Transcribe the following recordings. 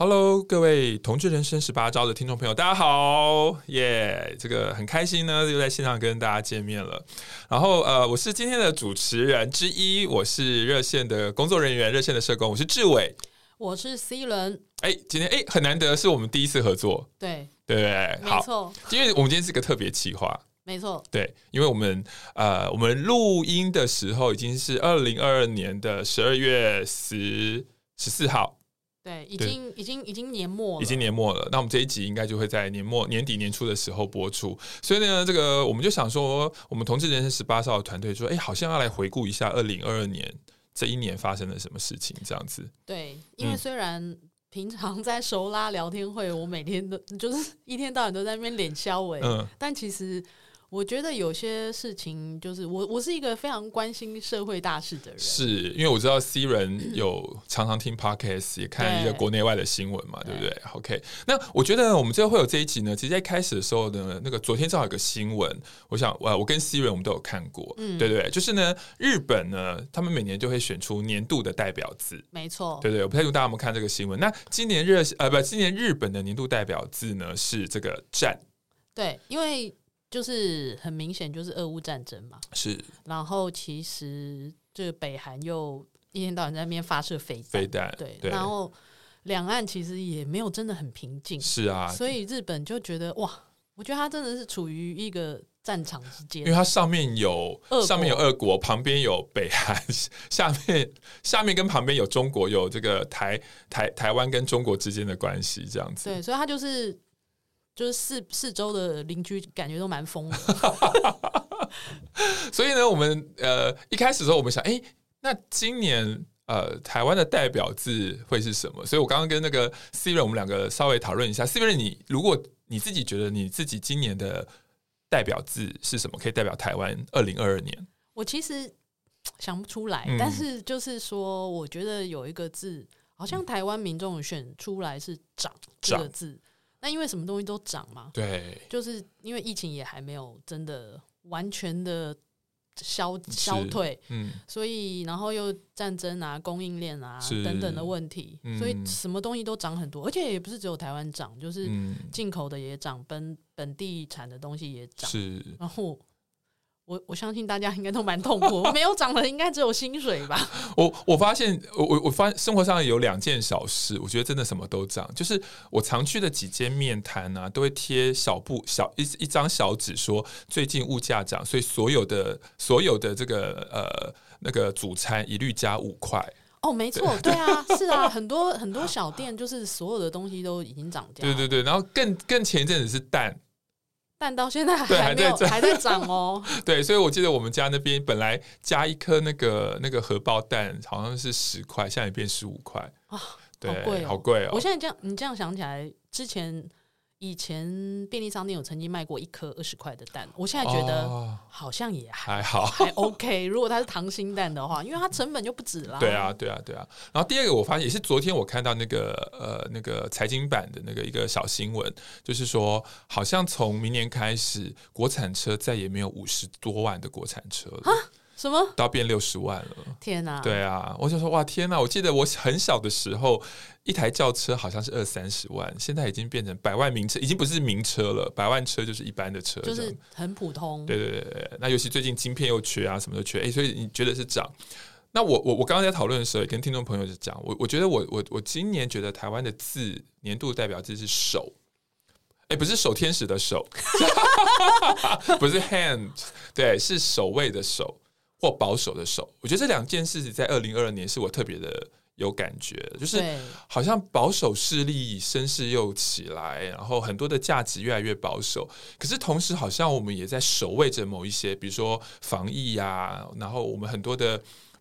Hello，各位同志人生十八招的听众朋友，大家好，耶、yeah！这个很开心呢，又在线上跟大家见面了。然后呃，我是今天的主持人之一，我是热线的工作人员，热线的社工，我是志伟，我是 C 轮。哎，今天哎很难得，是我们第一次合作，对对不对？没错，因为我们今天是个特别企划，没错，对，因为我们呃，我们录音的时候已经是二零二二年的十二月十十四号。对，已经已经已经年末了，已经年末了。那我们这一集应该就会在年末、年底、年初的时候播出。所以呢，这个我们就想说，我们同志人生十八少的团队说，哎，好像要来回顾一下二零二二年这一年发生了什么事情，这样子。对，因为虽然平常在熟拉聊天会，我每天都就是一天到晚都在那边脸消委，嗯，但其实。我觉得有些事情就是我，我是一个非常关心社会大事的人，是因为我知道 C 人有常常听 Podcast，也看一些国内外的新闻嘛，对，对不对？OK，那我觉得我们最后会有这一集呢，其实在开始的时候呢，那个昨天正好有个新闻，我想，我我跟 C 人我们都有看过，嗯，对对对，就是呢，日本呢，他们每年就会选出年度的代表字，没错，对对，我不太清楚大家有没有看这个新闻。那今年热呃不，今年日本的年度代表字呢是这个战，对，因为。就是很明显，就是俄乌战争嘛。是。然后其实这个北韩又一天到晚在那边发射飞弹。飞弹。对。然后两岸其实也没有真的很平静。是啊。所以日本就觉得哇，我觉得他真的是处于一个战场之间。因为它上面有上面有俄国，旁边有北韩，下面下面跟旁边有中国，有这个台台台湾跟中国之间的关系这样子。对，所以它就是。就是四四周的邻居感觉都蛮疯的，所以呢，我们呃一开始的时候我们想，哎、欸，那今年呃台湾的代表字会是什么？所以我刚刚跟那个人我们两个稍微讨论一下人你如果你自己觉得你自己今年的代表字是什么，可以代表台湾二零二二年？我其实想不出来，嗯、但是就是说，我觉得有一个字，好像台湾民众选出来是“长”这个字。那因为什么东西都涨嘛，对，就是因为疫情也还没有真的完全的消消退，嗯，所以然后又战争啊、供应链啊等等的问题，嗯，所以什么东西都涨很多，而且也不是只有台湾涨，就是进口的也涨，本本地产的东西也涨，是，然后。我我相信大家应该都蛮痛苦，没有涨的应该只有薪水吧。我我发现，我我我发现生活上有两件小事，我觉得真的什么都涨。就是我常去的几间面摊啊，都会贴小布小一一张小纸，说最近物价涨，所以所有的所有的这个呃那个主餐一律加五块。哦，没错，对啊，是啊，很多很多小店就是所有的东西都已经涨价。对对对，然后更更前一阵子是蛋。但到现在还没有还在还在涨哦。对，所以我记得我们家那边本来加一颗那个那个荷包蛋好像是十块，现在变十五块啊，对，好贵哦，好贵哦。我现在这样你这样想起来，之前。以前便利商店有曾经卖过一颗二十块的蛋，我现在觉得好像也还好，还 OK。如果它是溏心蛋的话，因为它成本就不止了。对啊，对啊，对啊。然后第二个，我发现也是昨天我看到那个呃那个财经版的那个一个小新闻，就是说好像从明年开始，国产车再也没有五十多万的国产车了。什么？都要变六十万了！天哪！对啊，我就说哇，天哪！我记得我很小的时候，一台轿车好像是二三十万，现在已经变成百万名车，已经不是名车了。百万车就是一般的车，就是很普通。对对对对，那尤其最近晶片又缺啊，什么都缺，哎，所以你觉得是涨？那我我我刚刚在讨论的时候，也跟听众朋友就讲，我我觉得我我我今年觉得台湾的字年度代表字是手，哎，不是守天使的守，不是 hand，对，是守卫的守。或保守的守，我觉得这两件事情在二零二二年是我特别的有感觉，就是好像保守势力声势又起来，然后很多的价值越来越保守，可是同时好像我们也在守卫着某一些，比如说防疫呀、啊，然后我们很多的，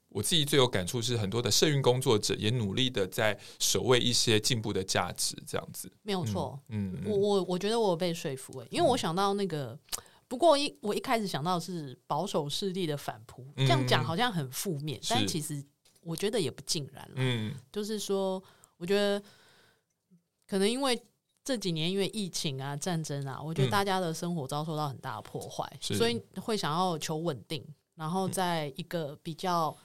我自己最有感触是很多的社运工作者也努力的在守卫一些进步的价值，这样子没有错。嗯，嗯我我我觉得我有被说服诶，因为我想到那个。不过一我一开始想到是保守势力的反扑，这样讲好像很负面，但其实我觉得也不尽然了。嗯，就是说，我觉得可能因为这几年因为疫情啊、战争啊，我觉得大家的生活遭受到很大的破坏，所以会想要求稳定，然后在一个比较。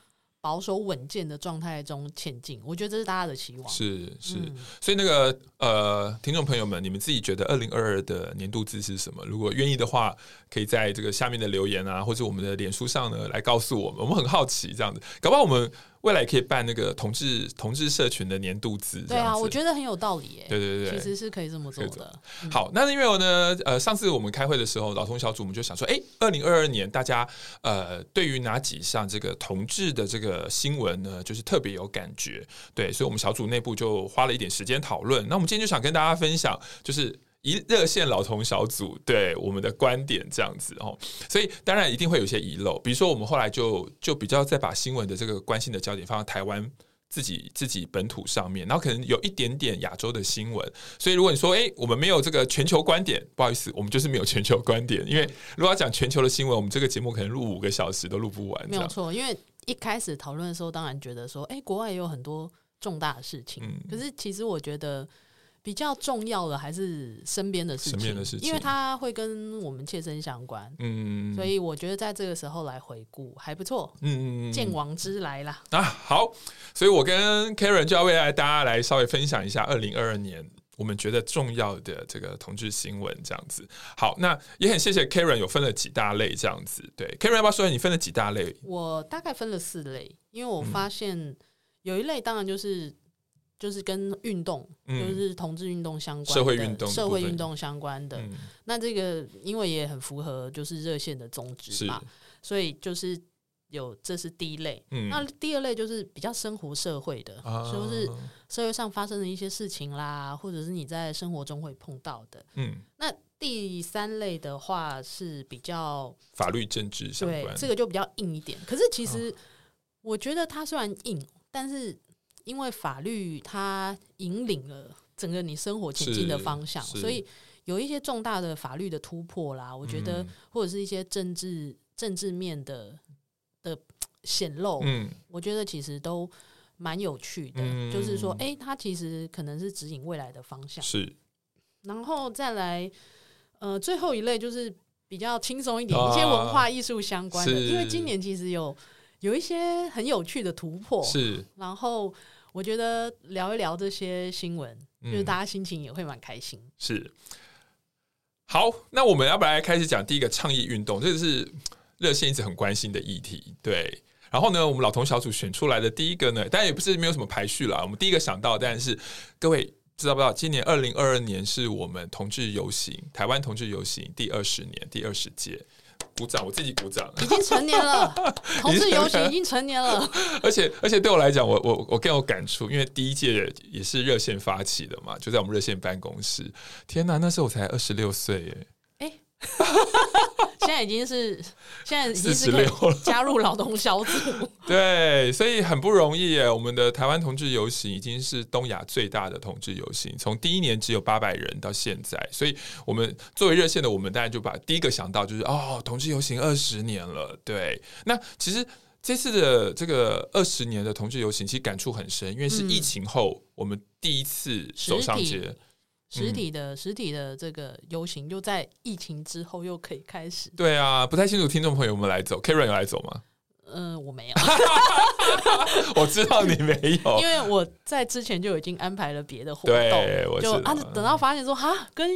保守稳健的状态中前进，我觉得这是大家的期望。是是，嗯、所以那个呃，听众朋友们，你们自己觉得二零二二的年度字是什么？如果愿意的话，可以在这个下面的留言啊，或者我们的脸书上呢来告诉我们，我们很好奇这样子，搞不好我们。未来可以办那个同志同志社群的年度资，对啊，我觉得很有道理耶。对对对，其实是可以这么做的。好，那因为呢，呃，上次我们开会的时候，老同小组我们就想说，哎，二零二二年大家呃，对于哪几项这个同志的这个新闻呢，就是特别有感觉。对，所以我们小组内部就花了一点时间讨论。那我们今天就想跟大家分享，就是。一热线老同小组对我们的观点这样子哦，所以当然一定会有些遗漏，比如说我们后来就就比较再把新闻的这个关心的焦点放在台湾自己自己本土上面，然后可能有一点点亚洲的新闻，所以如果你说诶，我们没有这个全球观点，不好意思，我们就是没有全球观点，因为如果要讲全球的新闻，我们这个节目可能录五个小时都录不完。没有错，因为一开始讨论的时候，当然觉得说，诶，国外也有很多重大的事情，嗯，可是其实我觉得。比较重要的还是身边的事情，身边的事情，因为它会跟我们切身相关。嗯，所以我觉得在这个时候来回顾还不错。嗯嗯，鉴往之来啦。啊，好，所以我跟 Karen 就要为大家来稍微分享一下二零二二年我们觉得重要的这个同志新闻，这样子。好，那也很谢谢 Karen 有分了几大类这样子。对，Karen 要不要说你分了几大类？我大概分了四类，因为我发现有一类当然就是。就是跟运动，就是同志运动相关的社会运动、社会运动相关的。那这个因为也很符合就是热线的宗旨嘛，所以就是有这是第一类。那第二类就是比较生活社会的，就是社会上发生的一些事情啦，或者是你在生活中会碰到的。嗯，那第三类的话是比较法律政治相关，这个就比较硬一点。可是其实我觉得它虽然硬，但是。因为法律它引领了整个你生活前进的方向，所以有一些重大的法律的突破啦，我觉得或者是一些政治政治面的的显露，嗯，我觉得其实都蛮有趣的。嗯，就是说，哎，它其实可能是指引未来的方向。是，然后再来，呃，最后一类就是比较轻松一点，一些文化艺术相关的，因为今年其实有有一些很有趣的突破，是，然后。我觉得聊一聊这些新闻，嗯、就是大家心情也会蛮开心。是，好，那我们要不要来开始讲第一个倡议运动？这个是热线一直很关心的议题。对，然后呢，我们老同小组选出来的第一个呢，当然也不是没有什么排序啦。我们第一个想到，但是各位知道不知道？今年二零二二年是我们同志游行，台湾同志游行第二十年，第二十届。鼓掌，我自己鼓掌。已经成年了，同志游行已经成年了。而且，而且对我来讲，我我我更有感触，因为第一届也是热线发起的嘛，就在我们热线办公室。天哪，那时候我才二十六岁耶！哎。现在已经是，现在已经是可以加入劳动小组。对，所以很不容易耶。我们的台湾同志游行已经是东亚最大的同志游行，从第一年只有八百人到现在，所以我们作为热线的我们，当然就把第一个想到就是哦，同志游行二十年了。对，那其实这次的这个二十年的同志游行，其实感触很深，因为是疫情后我们第一次走上街。实体的实体的这个游行，又在疫情之后又可以开始。对啊，不太清楚听众朋友们来走，Karen 有来走吗？嗯、呃，我没有。我知道你没有，因为我在之前就已经安排了别的活动，对我就啊，等到发现说哈，跟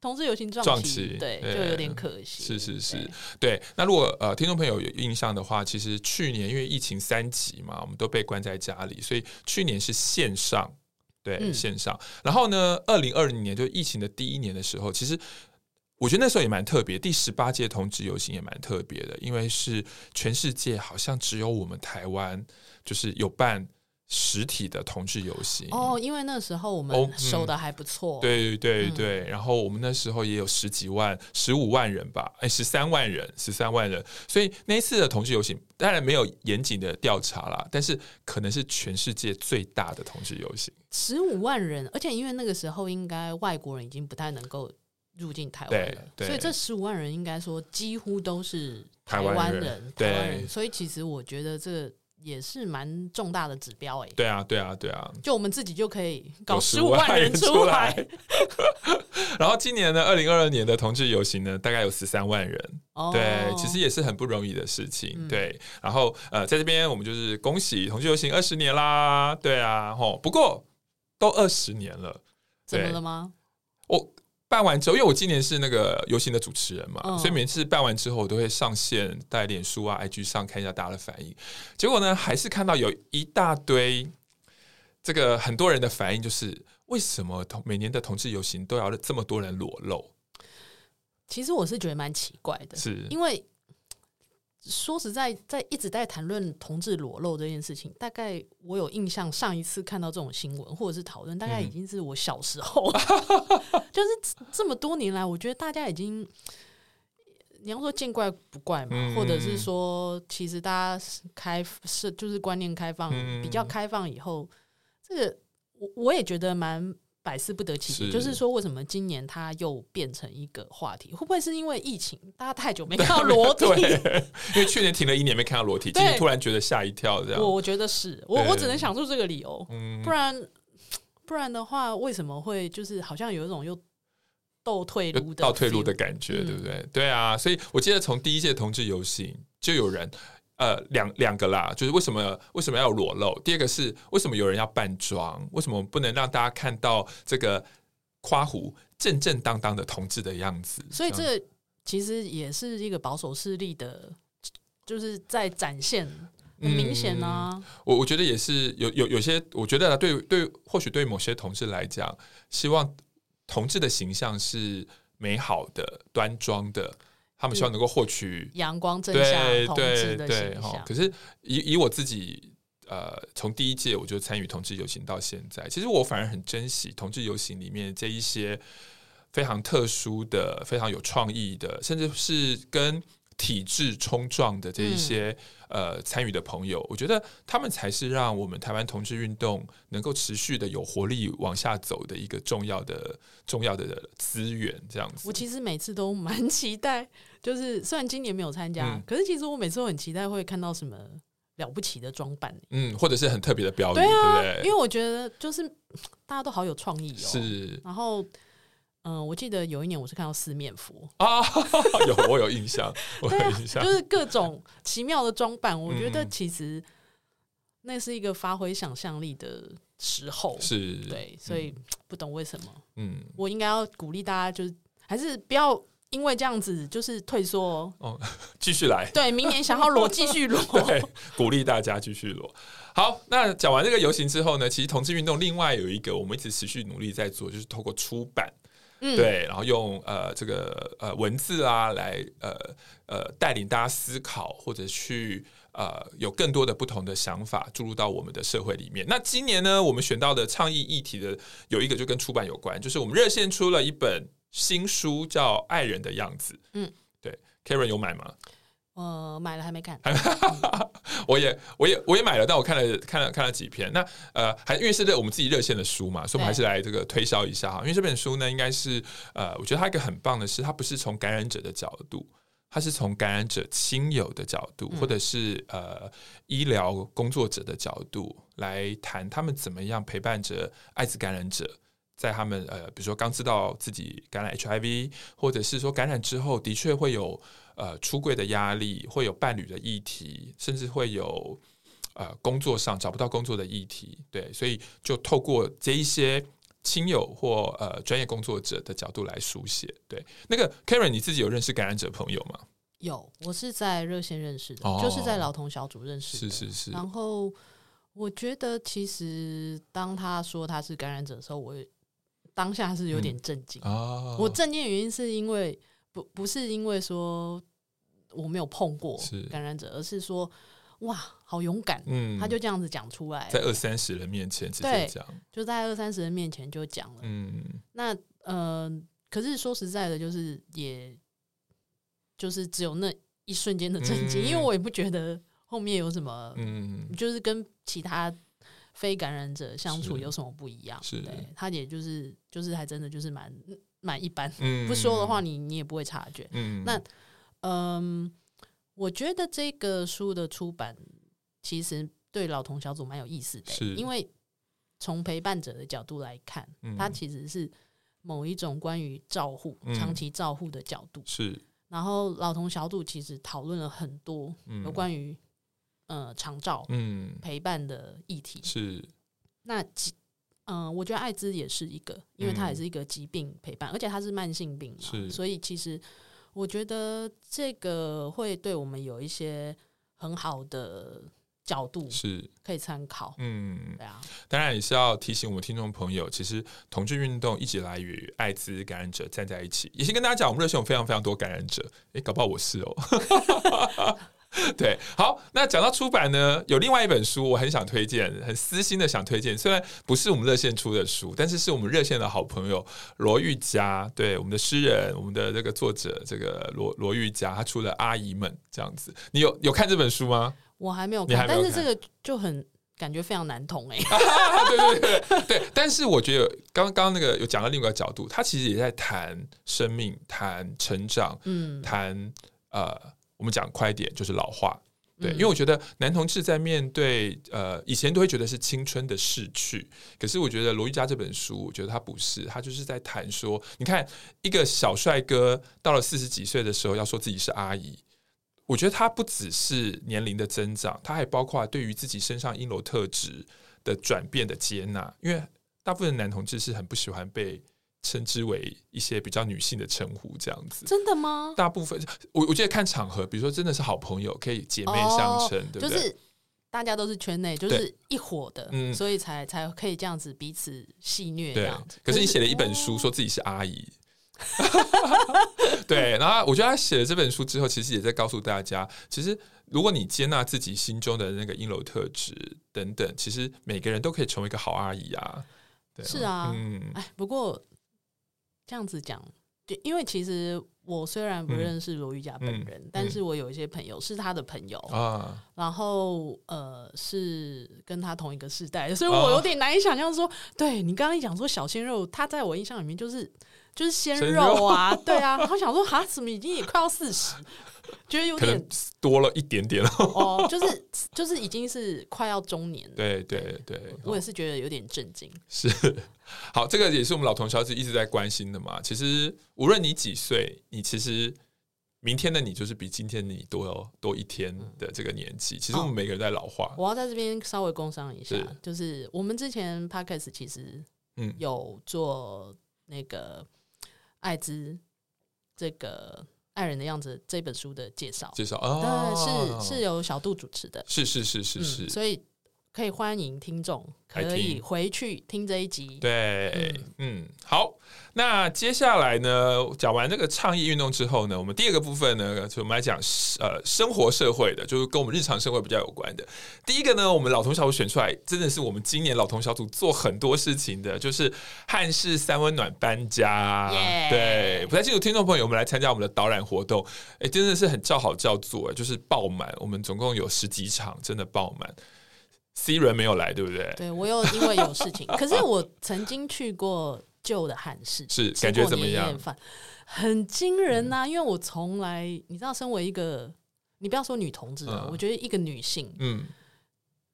同志游行撞期，对，就有点可惜。是是是，对。对那如果呃听众朋友有印象的话，其实去年因为疫情三级嘛，我们都被关在家里，所以去年是线上。对，线上。然后呢，二零二零年就疫情的第一年的时候，其实我觉得那时候也蛮特别。第十八届同志游行也蛮特别的，因为是全世界好像只有我们台湾就是有办。实体的同志游行哦，因为那时候我们收的还不错，对对对，然后我们那时候也有十几万、十五万人吧，哎，十三万人，十三万人，所以那一次的同志游行当然没有严谨的调查啦，但是可能是全世界最大的同志游行，十五万人，而且因为那个时候应该外国人已经不太能够入境台湾了，所以这十五万人应该说几乎都是台湾人，人，台湾人。所以其实我觉得这也是蛮重大的指标哎、欸。对啊，对啊，对啊，就我们自己就可以搞十五万人出来。然后今年呢，二零二二年的同志游行呢，大概有十三万人。哦，对，其实也是很不容易的事情。嗯、对，然后呃，在这边我们就是恭喜同志游行二十年啦。对啊，吼，不过都二十年了，怎么了吗？我。办完之后，因为我今年是那个游行的主持人嘛，嗯、所以每次办完之后，我都会上线带脸书啊、IG 上看一下大家的反应。结果呢，还是看到有一大堆这个很多人的反应，就是为什么同每年的同志游行都要这么多人裸露？其实我是觉得蛮奇怪的，是因为。说实在，在一直在谈论同志裸露这件事情，大概我有印象，上一次看到这种新闻或者是讨论，大概已经是我小时候，嗯、就是这么多年来，我觉得大家已经，你要说见怪不怪嘛，嗯、或者是说，其实大家开是就是观念开放，嗯、比较开放以后，这个我我也觉得蛮。百思不得其解，就是说，为什么今年它又变成一个话题？会不会是因为疫情，大家太久没看到裸体？因为去年停了一年没看到裸体，今年突然觉得吓一跳，这样。我我觉得是我我只能想出这个理由，不然不然的话，为什么会就是好像有一种又倒退路的倒退路的感觉，对不对？对啊，所以我记得从第一届同志游行就有人。呃，两两个啦，就是为什么为什么要裸露？第二个是为什么有人要扮装？为什么不能让大家看到这个夸胡正正当当的同志的样子？所以这其实也是一个保守势力的，就是在展现，很明显啊。嗯、我我觉得也是有有有些，我觉得对对，或许对某些同志来讲，希望同志的形象是美好的、端庄的。他们希望能够获取阳光正向同志的形象。可是以以我自己，呃，从第一届我就参与同志游行到现在，其实我反而很珍惜同志游行里面这一些非常特殊的、非常有创意的，甚至是跟体制冲撞的这一些。嗯呃，参与的朋友，我觉得他们才是让我们台湾同志运动能够持续的有活力往下走的一个重要的、重要的资源。这样子，我其实每次都蛮期待，就是虽然今年没有参加，嗯、可是其实我每次都很期待会看到什么了不起的装扮，嗯，或者是很特别的表演，对啊，对不对？因为我觉得就是大家都好有创意哦，是，然后。嗯，我记得有一年我是看到四面佛啊，有我有印象，我有印象，就是各种奇妙的装扮。我觉得其实那是一个发挥想象力的时候，是对，所以不懂为什么。嗯，我应该要鼓励大家，就是还是不要因为这样子就是退缩哦，继续来。对，明年想要裸继续裸 对，鼓励大家继续裸。好，那讲完这个游行之后呢，其实同志运动另外有一个我们一直持续努力在做，就是透过出版。对，然后用呃这个呃文字啊来呃呃带领大家思考，或者去呃有更多的不同的想法注入到我们的社会里面。那今年呢，我们选到的倡议议题的有一个就跟出版有关，就是我们热线出了一本新书，叫《爱人的样子》。嗯，对，Karen 有买吗？呃，买了还没看，我也我也我也买了，但我看了看了看了几篇。那呃，还因为是我们自己热线的书嘛，所以我们还是来这个推销一下哈。因为这本书呢，应该是呃，我觉得它一个很棒的是，它不是从感染者的角度，它是从感染者亲友的角度，或者是呃医疗工作者的角度来谈他们怎么样陪伴着艾滋感染者。在他们呃，比如说刚知道自己感染 HIV，或者是说感染之后的确会有呃出柜的压力，会有伴侣的议题，甚至会有呃工作上找不到工作的议题。对，所以就透过这一些亲友或呃专业工作者的角度来书写。对，那个 Karen，你自己有认识感染者朋友吗？有，我是在热线认识的，哦、就是在老同小组认识的。是是是。然后我觉得，其实当他说他是感染者的时候，我。当下是有点震惊、嗯哦、我震惊的原因是因为不不是因为说我没有碰过感染者，是而是说哇，好勇敢，嗯，他就这样子讲出来，在二三十人面前直接讲，就在二三十人面前就讲了，嗯，那呃，可是说实在的，就是也就是只有那一瞬间的震惊，嗯、因为我也不觉得后面有什么，嗯，就是跟其他。非感染者相处有什么不一样？是，对，他也就是就是还真的就是蛮蛮一般，嗯，不说的话你你也不会察觉。嗯，那嗯，我觉得这个书的出版其实对老同小组蛮有意思的，是因为从陪伴者的角度来看，嗯，它其实是某一种关于照护、嗯、长期照护的角度是。然后老同小组其实讨论了很多有关于、嗯、呃长照、嗯陪伴的议题。是那嗯、呃，我觉得艾滋也是一个，因为它也是一个疾病陪伴，嗯、而且它是慢性病嘛，是所以其实我觉得这个会对我们有一些很好的。角度是可以参考，嗯，对啊，当然也是要提醒我们听众朋友，其实同志运动一直来与艾滋感染者站在一起。也先跟大家讲，我们热线有非常非常多感染者，哎，搞不好我是哦。对，好，那讲到出版呢，有另外一本书我很想推荐，很私心的想推荐，虽然不是我们热线出的书，但是是我们热线的好朋友罗玉佳，对，我们的诗人，我们的这个作者，这个罗罗玉佳，他出了《阿姨们》这样子，你有有看这本书吗？我还没有看，但是这个就很感觉非常难懂哎。对对对对，对，但是我觉得刚刚那个有讲到另外一个角度，他其实也在谈生命、谈成长、嗯，谈呃，我们讲快一点就是老化。对，因为我觉得男同志在面对呃以前都会觉得是青春的逝去，可是我觉得罗毓嘉这本书，我觉得他不是，他就是在谈说，你看一个小帅哥到了四十几岁的时候，要说自己是阿姨。我觉得他不只是年龄的增长，他还包括对于自己身上阴柔特质的转变的接纳。因为大部分男同志是很不喜欢被称之为一些比较女性的称呼，这样子。真的吗？大部分我我觉得看场合，比如说真的是好朋友，可以姐妹相称，哦、对不对？就是大家都是圈内，就是一伙的，嗯，所以才才可以这样子彼此戏虐这样子。可是你写了一本书，说自己是阿姨。对，然后我觉得他写了这本书之后，其实也在告诉大家，其实如果你接纳自己心中的那个阴柔特质等等，其实每个人都可以成为一个好阿姨啊。对，是啊，嗯，哎，不过这样子讲，就因为其实我虽然不认识罗玉佳本人，嗯，但是我有一些朋友是他的朋友。啊，然后呃是跟他同一个世代，所以我有点难以想象说，对你刚刚一讲说小鲜肉，他在我印象里面就是。就是鲜肉啊，对啊，然后想说哈，怎么已经也快要四十，觉得有点多了一点点哦，就是就是已经是快要中年了，对对对，我也是觉得有点震惊。是，好，这个也是我们老同小子一直在关心的嘛。其实无论你几岁，你其实明天的你就是比今天的你多多一天的这个年纪。其实我们每个人在老化。我要在这边稍微工商一下，就是我们之前 Podcast 其实嗯有做那个。艾滋这个爱人的样子这本书的介绍，介绍啊，对，是是由小杜主持的，是是是是是，嗯，所以。可以欢迎听众可以回去听这一集。对，嗯，嗯，好。那接下来呢，讲完这个倡议运动之后呢，我们第二个部分呢，就我们来讲呃生活社会的，就是跟我们日常生活比较有关的。第一个呢，我们老同小组选出来，真的是我们今年老同小组做很多事情的，就是汉室三温暖搬家。对，不太清楚听众朋友，我们来参加我们的导览活动，哎，真的是很叫好叫座，就是爆满。我们总共有十几场，真的爆满。C 人没有来，对不对？对，我又因为有事情，可是我曾经去过旧的汉室，是感觉怎么样？很惊人呐、啊！嗯、因为我从来，你知道，身为一个，你不要说女同志我觉得一个女性，嗯，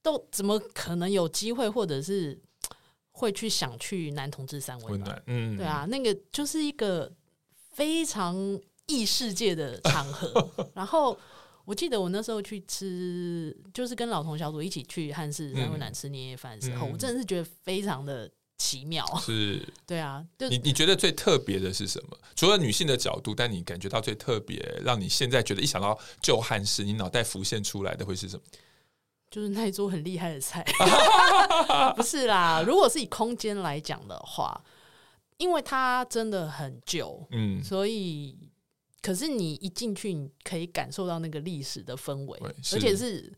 都怎么可能有机会，或者是 会去想去男同志三温暖？嗯，对啊，那个就是一个非常异世界的场合，然后。我记得我那时候去吃，就是跟老同小组一起去汉室三温暖吃年夜饭的时候，嗯、我真的是觉得非常的奇妙。是，对啊，你你觉得最特别的是什么？除了女性的角度，但你感觉到最特别，让你现在觉得一想到旧汉室，你脑袋浮现出来的会是什么？就是那一桌很厉害的菜。不是啦，如果是以空间来讲的话，因为它真的很旧，嗯，所以。可是你一进去，你可以感受到那个历史的氛围，而且是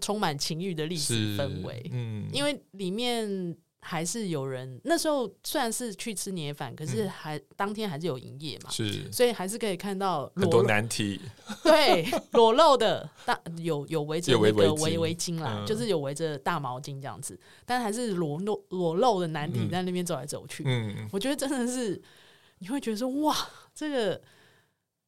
充满情欲的历史氛围。嗯，因为里面还是有人那时候虽然是去吃年夜饭，可是还、嗯、当天还是有营业嘛，是，所以还是可以看到很多难题。对，裸露的大有有围着那个围围巾啦，嗯、就是有围着大毛巾这样子，但还是裸露裸露的难题在那边走来走去。嗯，我觉得真的是你会觉得说哇，这个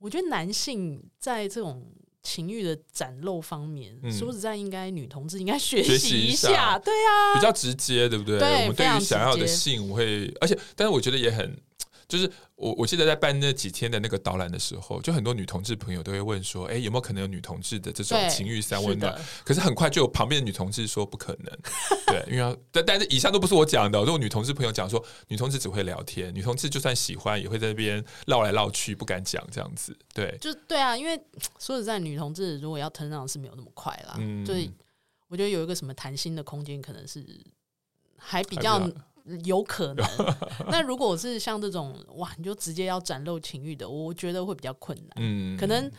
我觉得男性在这种。情欲的展露方面，嗯、说实在，应该女同志应该学习一下，对啊，比较直接，对不对？对，我们对于想要的性，我会，而且，但是我觉得也很。就是我我记得在办那几天的那个导览的时候，就很多女同志朋友都会问说：“哎、欸，有没有可能有女同志的这种情欲三温暖？”可是很快就有旁边的女同志说：“不可能。”对，因为但但是以上都不是我讲的，如果女同志朋友讲说，女同志只会聊天，女同志就算喜欢也会在那边绕来绕去，不敢讲这样子。对，就对啊，因为说实在，女同志如果要 turn on 是没有那么快啦。嗯，所以我觉得有一个什么谈心的空间，可能是还比较。有可能，那如果是像这种哇，你就直接要展露情欲的，我觉得会比较困难。嗯，可能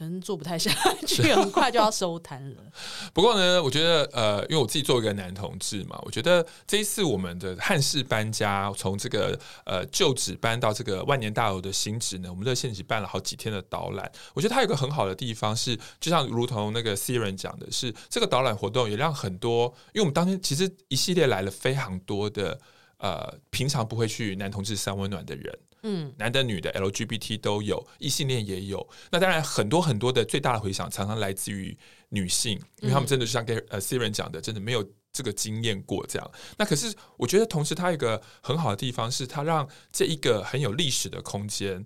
可能做不太下 去，很快就要收摊了。不过呢，我觉得呃，因为我自己作为一个男同志嘛，我觉得这一次我们的汉室搬家，从这个呃旧址搬到这个万年大楼的新址呢，我们热线一起办了好几天的导览。我觉得它有一个很好的地方是，就像如同那个 Siren 讲的是，这个导览活动也让很多，因为我们当天其实一系列来了非常多的呃平常不会去男同志三温暖的人。嗯，男的、女的、LGBT 都有，异性恋也有。那当然，很多很多的最大的回响常常来自于女性，因为他们真的就像跟呃 Siren 讲的，真的没有这个经验过这样。那可是我觉得，同时它有一个很好的地方是，它让这一个很有历史的空间，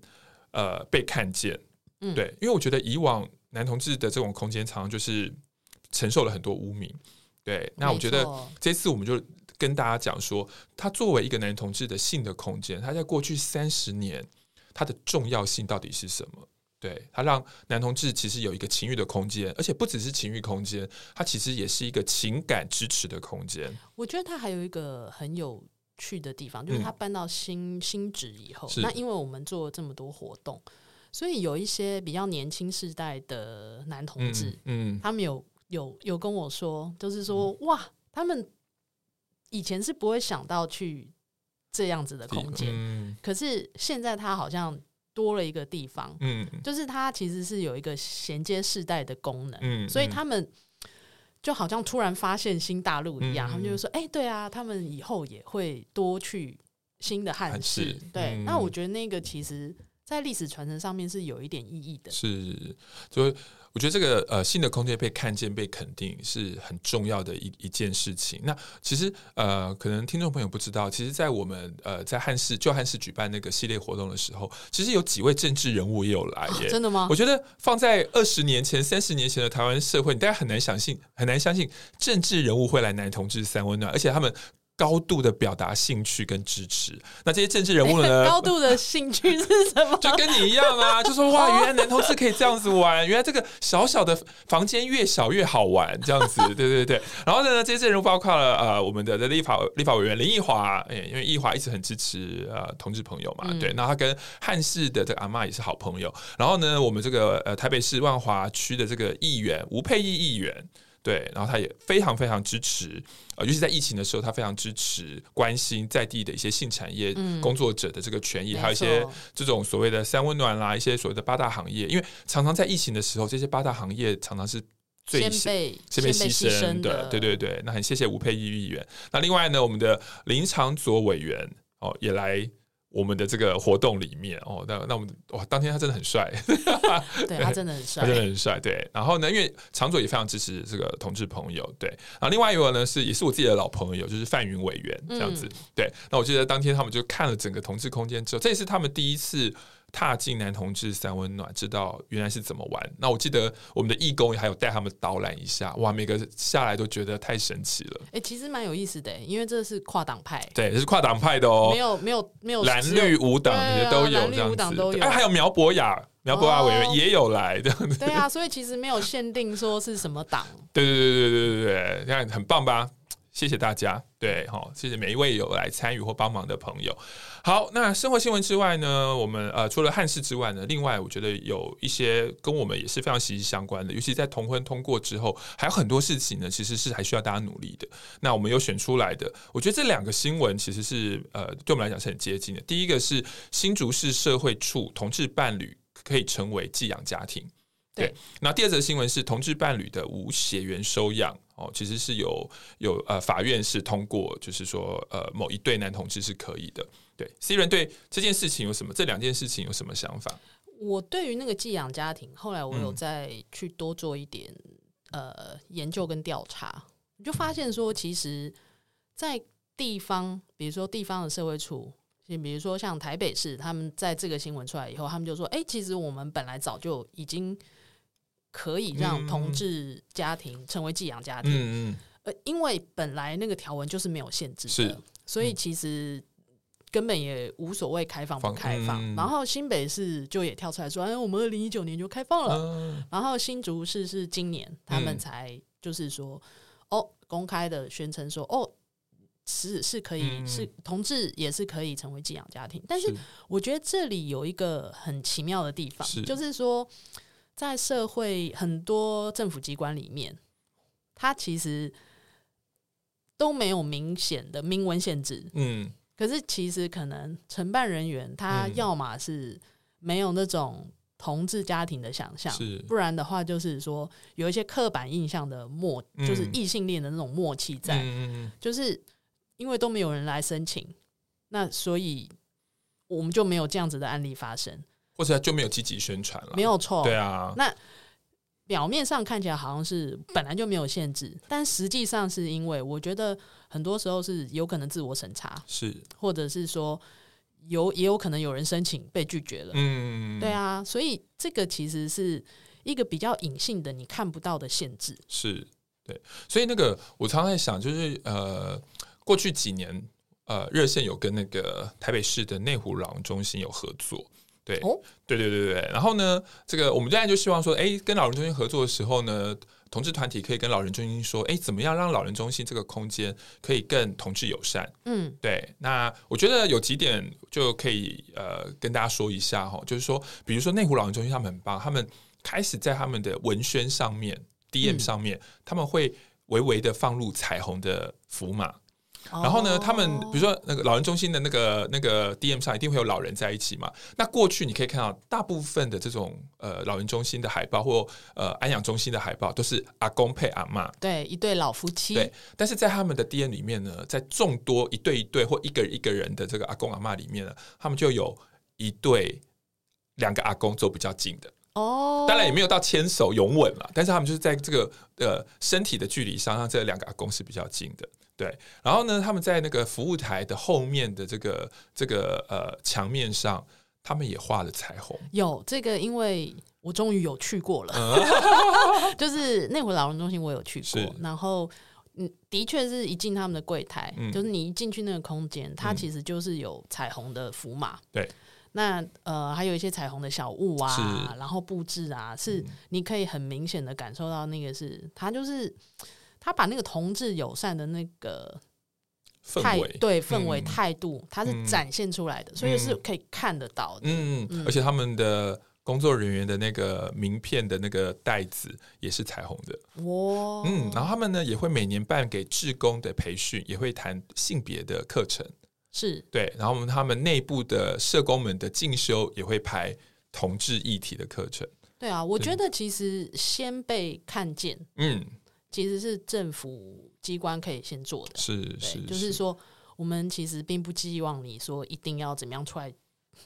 呃，被看见。嗯，对，因为我觉得以往男同志的这种空间，常常就是承受了很多污名。对，那我觉得这次我们就。跟大家讲说，他作为一个男同志的性的空间，他在过去三十年，他的重要性到底是什么？对，他让男同志其实有一个情欲的空间，而且不只是情欲空间，它其实也是一个情感支持的空间。我觉得他还有一个很有趣的地方，就是他搬到新、嗯、新址以后，那因为我们做了这么多活动，所以有一些比较年轻世代的男同志，嗯，嗯他们有有有跟我说，就是说、嗯、哇，他们。以前是不会想到去这样子的空间，嗯、可是现在它好像多了一个地方，嗯，就是它其实是有一个衔接世代的功能，嗯，所以他们就好像突然发现新大陆一样，嗯、他们就说：“哎、欸，对啊，他们以后也会多去新的汉室。”对，嗯、那我觉得那个其实在历史传承上面是有一点意义的，是，就。我觉得这个呃新的空间被看见、被肯定是很重要的一一件事情。那其实呃，可能听众朋友不知道，其实，在我们呃在汉室旧汉室举办那个系列活动的时候，其实有几位政治人物也有来耶。真的吗？我觉得放在二十年前、三十年前的台湾社会，你大家很难相信，很难相信政治人物会来男同志三温暖，而且他们。高度的表达兴趣跟支持，那这些政治人物呢？高度的兴趣是什么？就跟你一样啊，就说哇，原来男同志可以这样子玩，原来这个小小的房间越小越好玩，这样子，对对对。然后呢，这些人物包括了呃，我们的立法立法委员林奕华，哎，因为奕华一直很支持呃同志朋友嘛，嗯、对。那他跟汉室的这个阿嬷也是好朋友。然后呢，我们这个呃台北市万华区的这个议员吴佩义议员。对，然后他也非常非常支持，呃，尤其在疫情的时候，他非常支持、关心在地的一些性产业工作者的这个权益，嗯、还有一些这种所谓的三温暖啦，一些所谓的八大行业，因为常常在疫情的时候，这些八大行业常常是最先被先被牺牲的，对对对。那很谢谢吴佩仪议员。那另外呢，我们的林长佐委员哦也来。我们的这个活动里面哦，那那我们哇，当天他真的很帅，对他真的很帅，他真的很帅，对。然后呢，因为长佐也非常支持这个同志朋友，对。然后另外一位呢是也是我自己的老朋友，就是范云委员这样子，嗯、对。那我记得当天他们就看了整个同志空间之后，这也是他们第一次。踏进男同志三温暖，知道原来是怎么玩。那我记得我们的义工还有带他们导览一下，哇，每个下来都觉得太神奇了。哎、欸，其实蛮有意思的，因为这是跨党派，对，这是跨党派的哦，没有没有没有蓝绿五党也都有这样子，哎、啊，还有苗博雅，苗博雅委员也有来这样子。对啊，所以其实没有限定说是什么党。对对对对对对对，这样很棒吧？谢谢大家，对，好，谢谢每一位有来参与或帮忙的朋友。好，那生活新闻之外呢，我们呃除了汉事之外呢，另外我觉得有一些跟我们也是非常息息相关的，尤其在同婚通过之后，还有很多事情呢，其实是还需要大家努力的。那我们有选出来的，我觉得这两个新闻其实是呃对我们来讲是很接近的。第一个是新竹市社会处同志伴侣可以成为寄养家庭。对，那第二则新闻是同志伴侣的无血缘收养哦，其实是有有呃法院是通过，就是说呃某一对男同志是可以的。对，C 人对这件事情有什么？这两件事情有什么想法？我对于那个寄养家庭，后来我有再去多做一点、嗯、呃研究跟调查，你就发现说，其实，在地方，比如说地方的社会处，你比如说像台北市，他们在这个新闻出来以后，他们就说，哎、欸，其实我们本来早就已经。可以让同志家庭成为寄养家庭，嗯嗯，呃，因为本来那个条文就是没有限制的，是，所以其实根本也无所谓开放不开放。然后新北市就也跳出来说，哎，我们二零一九年就开放了。然后新竹市是今年他们才就是说，哦，公开的宣称说，哦，是是可以，是同志也是可以成为寄养家庭。但是我觉得这里有一个很奇妙的地方，就是说。在社会很多政府机关里面，它其实都没有明显的明文限制。嗯，可是其实可能承办人员他要么是没有那种同志家庭的想象，是不然的话就是说有一些刻板印象的默，就是异性恋的那种默契在。嗯，就是因为都没有人来申请，那所以我们就没有这样子的案例发生。或者就没有积极宣传了，没有错，对啊。那表面上看起来好像是本来就没有限制，但实际上是因为我觉得很多时候是有可能自我审查，是，或者是说有也有可能有人申请被拒绝了，嗯，对啊。所以这个其实是一个比较隐性的你看不到的限制，是对。所以那个我常常在想，就是呃，过去几年呃，热线有跟那个台北市的内湖老人中心有合作。对，对对对对，然后呢，这个我们现在就希望说，哎，跟老人中心合作的时候呢，同志团体可以跟老人中心说，哎，怎么样让老人中心这个空间可以更同志友善？嗯，对。那我觉得有几点就可以呃跟大家说一下哈，就是说，比如说内湖老人中心他们很棒，他们开始在他们的文宣上面、DM 上面，嗯、他们会微微的放入彩虹的符码。然后呢，他们比如说那个老人中心的那个那个 DM 上一定会有老人在一起嘛。那过去你可以看到，大部分的这种呃老人中心的海报或呃安养中心的海报都是阿公配阿嬷，对，一对老夫妻。对，但是在他们的 DM 里面呢，在众多一对一对或一个一个人的这个阿公阿嬷里面呢，他们就有一对两个阿公走比较近的哦。当然也没有到牵手拥吻了，但是他们就是在这个呃身体的距离上，让这两个阿公是比较近的。对，然后呢，他们在那个服务台的后面的这个这个呃墙面上，他们也画了彩虹。有这个，因为我终于有去过了，就是内湖老人中心，我有去过。然后，嗯，的确是一进他们的柜台，嗯、就是你一进去那个空间，它其实就是有彩虹的符码。对、嗯，那呃，还有一些彩虹的小物啊，然后布置啊，是你可以很明显的感受到那个是它就是。他把那个同志友善的那个态氛围，对氛围态度，他、嗯、是展现出来的，嗯、所以是可以看得到的。嗯，嗯，而且他们的工作人员的那个名片的那个袋子也是彩虹的。哇，嗯，然后他们呢也会每年办给志工的培训，也会谈性别的课程。是对，然后我们他们内部的社工们的进修也会排同志议题的课程。对啊，我觉得其实先被看见，嗯。其实是政府机关可以先做的，是是，就是说，我们其实并不寄望你说一定要怎么样出来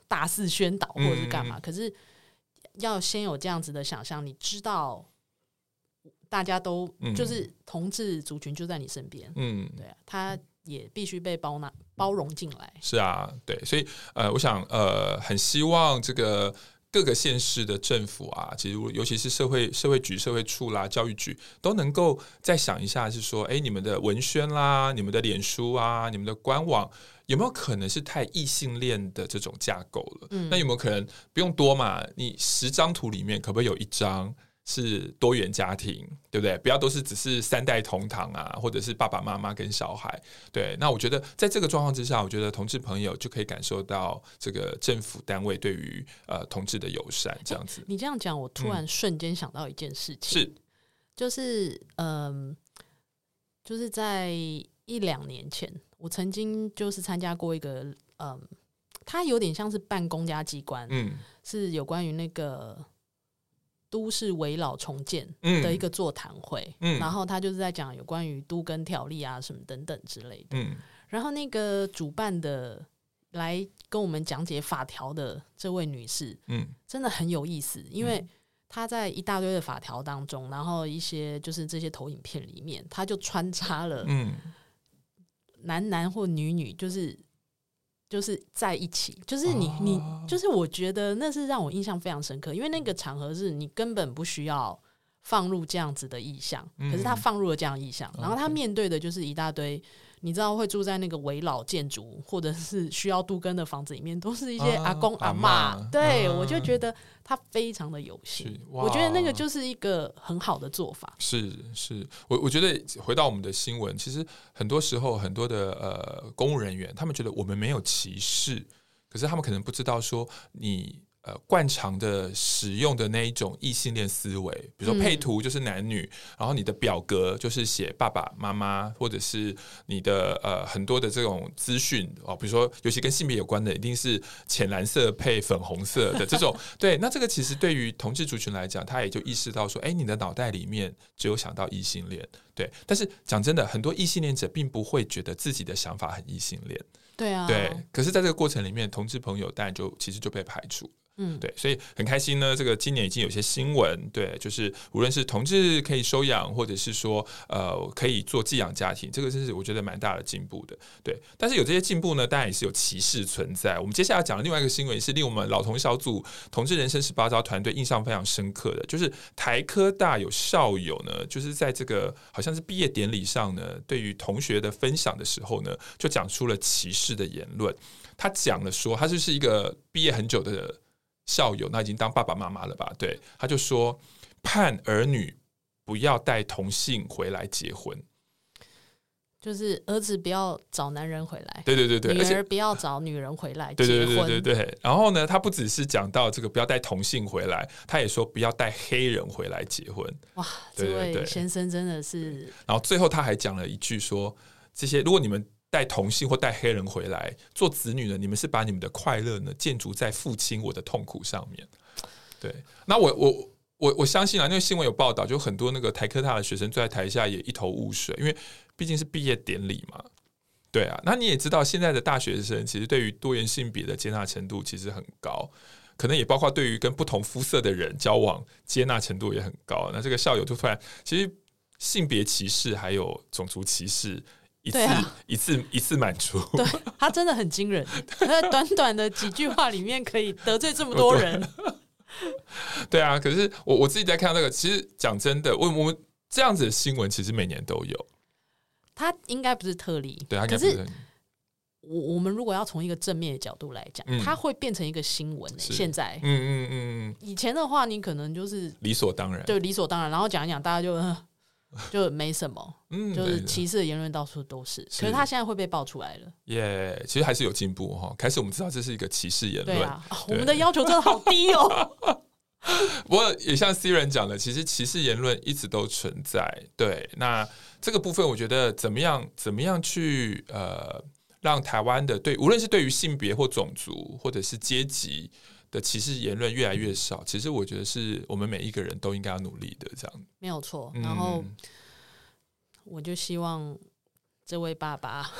大肆宣导或者是干嘛，可是要先有这样子的想象，你知道，大家都就是同志族群就在你身边，嗯，对啊，他也必须被包纳包容进来，是啊，对，所以呃，我想呃，很希望这个。各个县市的政府啊，其实尤其是社会社会局、社会处啦、教育局，都能够再想一下，是说，哎，你们的文宣啦、你们的脸书啊、你们的官网，有没有可能是太异性恋的这种架构了？嗯，那有没有可能不用多嘛？你十张图里面，可不可以有一张是多元家庭，对不对？不要都是只是三代同堂啊，或者是爸爸妈妈跟小孩。对，那我觉得在这个状况之下，我觉得同志朋友就可以感受到这个政府单位对于呃同志的友善，这样子。你这样讲，我突然瞬间想到一件事情，嗯、是，就是嗯、呃，就是在一两年前，我曾经就是参加过一个嗯、呃，它有点像是办公家机关，嗯，是有关于那个。都市危老重建的一个座谈会，嗯，然后他就是在讲有关于都更条例啊什么等等之类的，嗯，然后那个主办的来跟我们讲解法条的这位女士，嗯，真的很有意思，因为她在一大堆的法条当中，然后一些就是这些投影片里面，她就穿插了，嗯，男男或女女，就是。就是在一起，就是你你就是我觉得那是让我印象非常深刻，因为那个场合是你根本不需要放入这样子的意象，可是他放入了这样意象，然后他面对的就是一大堆。你知道会住在那个围老建筑或者是需要杜根的房子里面，都是一些阿公阿嬷。啊、对、啊、我就觉得他非常的有心。我觉得那个就是一个很好的做法。是是，我我觉得回到我们的新闻，其实很多时候很多的呃公务人员，他们觉得我们没有歧视，可是他们可能不知道说你。呃，惯常的使用的那一种异性恋思维，比如说配图就是男女，嗯、然后你的表格就是写爸爸妈妈，或者是你的呃很多的这种资讯哦，比如说尤其跟性别有关的，一定是浅蓝色配粉红色的这种。对，那这个其实对于同志族群来讲，他也就意识到说，哎，你的脑袋里面只有想到异性恋。对，但是讲真的，很多异性恋者并不会觉得自己的想法很异性恋。对啊，对。可是，在这个过程里面，同志朋友当然就其实就被排除。嗯，对，所以很开心呢。这个今年已经有些新闻，对，就是无论是同志可以收养，或者是说呃可以做寄养家庭，这个真是我觉得蛮大的进步的。对，但是有这些进步呢，当然也是有歧视存在。我们接下来讲的另外一个新闻是令我们老同小组同志人生十八招团队印象非常深刻的，就是台科大有校友呢，就是在这个好像是毕业典礼上呢，对于同学的分享的时候呢，就讲出了歧视的言论。他讲了说，他就是一个毕业很久的。校友，那已经当爸爸妈妈了吧？对，他就说盼儿女不要带同性回来结婚，就是儿子不要找男人回来，对对对对，女儿不要找女人回来对对对对对。然后呢，他不只是讲到这个不要带同性回来，他也说不要带黑人回来结婚。哇，这位先生真的是。然后最后他还讲了一句说：这些如果你们。带同性或带黑人回来做子女的，你们是把你们的快乐呢建筑在父亲我的痛苦上面。对，那我我我我相信啊，那个新闻有报道，就很多那个台科大的学生坐在台下也一头雾水，因为毕竟是毕业典礼嘛。对啊，那你也知道，现在的大学生其实对于多元性别的接纳程度其实很高，可能也包括对于跟不同肤色的人交往接纳程度也很高。那这个校友就突然，其实性别歧视还有种族歧视。一次、啊、一次一次满足，对，他真的很惊人，他在短短的几句话里面可以得罪这么多人。对啊，可是我我自己在看那个，其实讲真的，我我们这样子的新闻其实每年都有。他应该不是特例，对，他应该是。我我们如果要从一个正面的角度来讲，嗯、它会变成一个新闻、欸。现在，嗯嗯嗯，以前的话，你可能就是理所当然，对，理所当然，然后讲一讲，大家就。就没什么，嗯，就是歧视的言论到处都是，可是他现在会被爆出来了，耶，其实还是有进步哈。开始我们知道这是一个歧视言论，对啊，我们的要求真的好低哦。不过也像 C 人讲的，其实歧视言论一直都存在。对，那这个部分我觉得怎么样？怎么样去呃，让台湾的对，无论是对于性别或种族或者是阶级。的歧视言论越来越少，其实我觉得是我们每一个人都应该要努力的，这样没有错。然后我就希望这位爸爸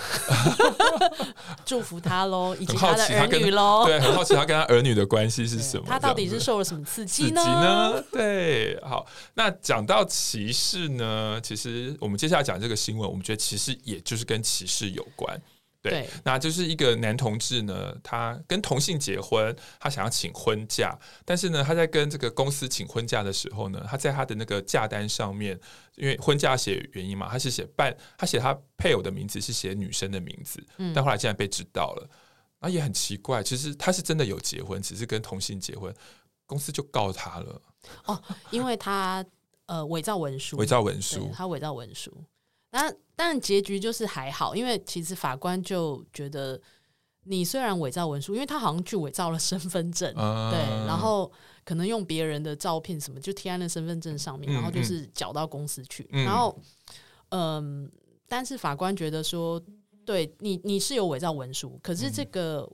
祝福他喽，以及他的儿女喽。对，很好奇他跟他儿女的关系是什么？他到底是受了什么刺激呢？刺激呢？对，好。那讲到歧视呢，其实我们接下来讲这个新闻，我们觉得其实也就是跟歧视有关。对，那就是一个男同志呢，他跟同性结婚，他想要请婚假，但是呢，他在跟这个公司请婚假的时候呢，他在他的那个假单上面，因为婚假写原因嘛，他是写伴，他写他配偶的名字是写女生的名字，嗯，但后来竟然被知道了，那、啊、也很奇怪，其实他是真的有结婚，只是跟同性结婚，公司就告他了。哦，因为他呃伪造文书，伪造文书，他伪造文书。那当然结局就是还好，因为其实法官就觉得你虽然伪造文书，因为他好像去伪造了身份证，嗯、对，然后可能用别人的照片什么就贴在那身份证上面，然后就是缴到公司去，嗯、然后嗯、呃，但是法官觉得说，对你你是有伪造文书，可是这个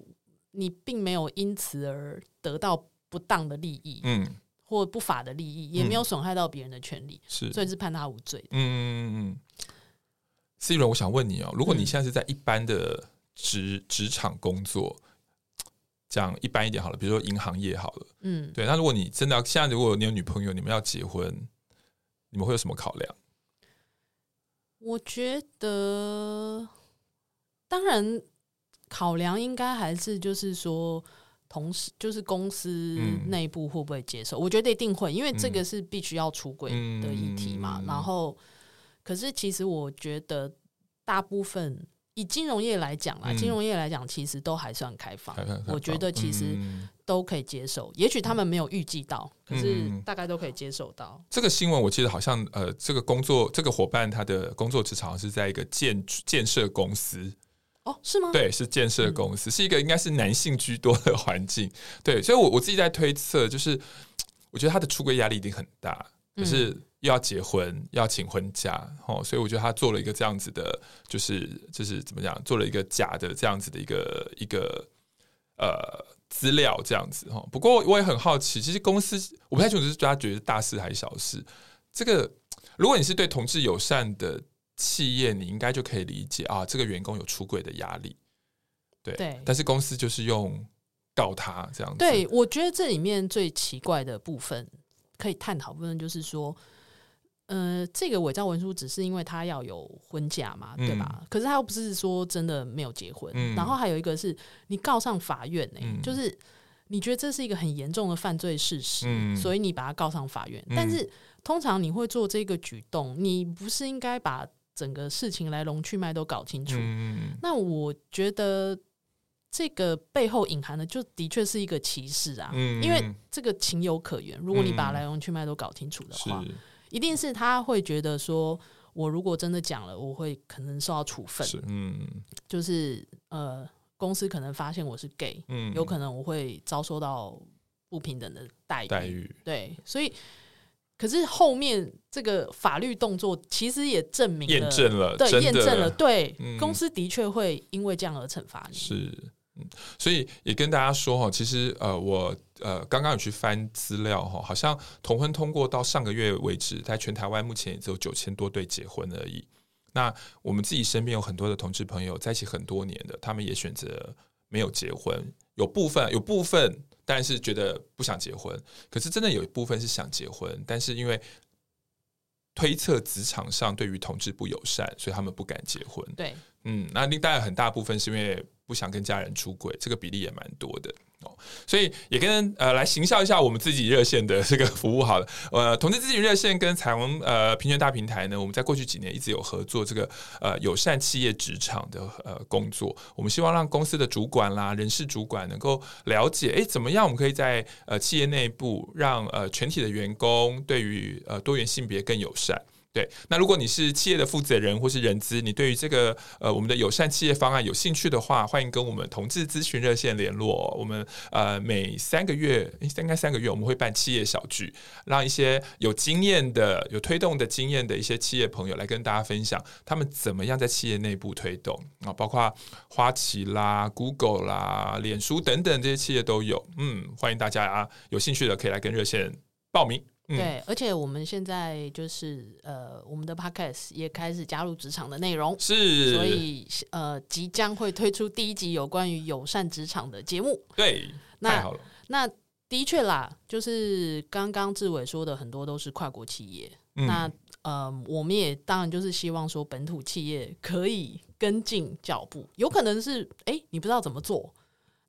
你并没有因此而得到不当的利益，嗯。或不法的利益，也没有损害到别人的权利，是、嗯，所以是判他无罪。嗯嗯嗯。C 轮，我想问你哦，如果你现在是在一般的职职场工作，讲一般一点好了，比如说银行业好了，嗯，对。那如果你真的要现在，如果你有女朋友，你们要结婚，你们会有什么考量？我觉得，当然考量应该还是就是说。同事，就是公司内部会不会接受？嗯、我觉得一定会，因为这个是必须要出轨的议题嘛。嗯、然后，可是其实我觉得，大部分以金融业来讲啦，嗯、金融业来讲，其实都还算开放。我觉得其实都可以接受。嗯、也许他们没有预计到，可是大概都可以接受到。这个新闻我记得好像，呃，这个工作这个伙伴他的工作职场是在一个建建设公司。哦，是吗？对，是建设公司，嗯、是一个应该是男性居多的环境。对，所以我我自己在推测，就是我觉得他的出轨压力一定很大，可是又要结婚，要请婚假，哦，所以我觉得他做了一个这样子的，就是就是怎么讲，做了一个假的这样子的一个一个呃资料这样子哈。不过我也很好奇，其实公司我不太清楚是大家觉得大事还是小事。这个如果你是对同志友善的。企业你应该就可以理解啊，这个员工有出轨的压力，对，对，但是公司就是用告他这样子。对，我觉得这里面最奇怪的部分可以探讨部分就是说，呃，这个伪造文书只是因为他要有婚假嘛，对吧？嗯、可是他又不是说真的没有结婚。嗯、然后还有一个是你告上法院呢、欸，嗯、就是你觉得这是一个很严重的犯罪事实，嗯、所以你把他告上法院。嗯、但是通常你会做这个举动，你不是应该把整个事情来龙去脉都搞清楚，嗯、那我觉得这个背后隐含的就的确是一个歧视啊，嗯、因为这个情有可原。如果你把来龙去脉都搞清楚的话，嗯、一定是他会觉得说，我如果真的讲了，我会可能受到处分。是嗯，就是呃，公司可能发现我是 gay，嗯，有可能我会遭受到不平等的待遇。待遇对，所以。可是后面这个法律动作其实也证明了，验证了，对，验证了，对，嗯、公司的确会因为这样而惩罚你。是，嗯，所以也跟大家说哈，其实呃，我呃刚刚有去翻资料哈，好像同婚通过到上个月为止，在全台湾目前也只有九千多对结婚而已。那我们自己身边有很多的同志朋友在一起很多年的，他们也选择没有结婚，有部分有部分。但是觉得不想结婚，可是真的有一部分是想结婚，但是因为推测职场上对于同志不友善，所以他们不敢结婚。对，嗯，那另当然很大部分是因为不想跟家人出轨，这个比例也蛮多的哦。所以也跟呃来行销一下我们自己热线的这个服务好了。呃，同志咨询热线跟彩虹呃平权大平台呢，我们在过去几年一直有合作这个呃友善企业职场的呃工作。我们希望让公司的主管啦、人事主管能够了解，哎，怎么样我们可以在呃企业内部让呃全体的员工对于呃多元性别更友善。对，那如果你是企业的负责人或是人资，你对于这个呃我们的友善企业方案有兴趣的话，欢迎跟我们同志咨询热线联络。我们呃每三个月，应该三个月我们会办企业小聚，让一些有经验的、有推动的经验的一些企业朋友来跟大家分享，他们怎么样在企业内部推动啊，包括花旗啦、Google 啦、脸书等等这些企业都有。嗯，欢迎大家啊，有兴趣的可以来跟热线报名。嗯、对，而且我们现在就是呃，我们的 podcast 也开始加入职场的内容，是，所以呃，即将会推出第一集有关于友善职场的节目。对，那太好了。那的确啦，就是刚刚志伟说的很多都是跨国企业。嗯、那呃，我们也当然就是希望说本土企业可以跟进脚步，有可能是哎，你不知道怎么做，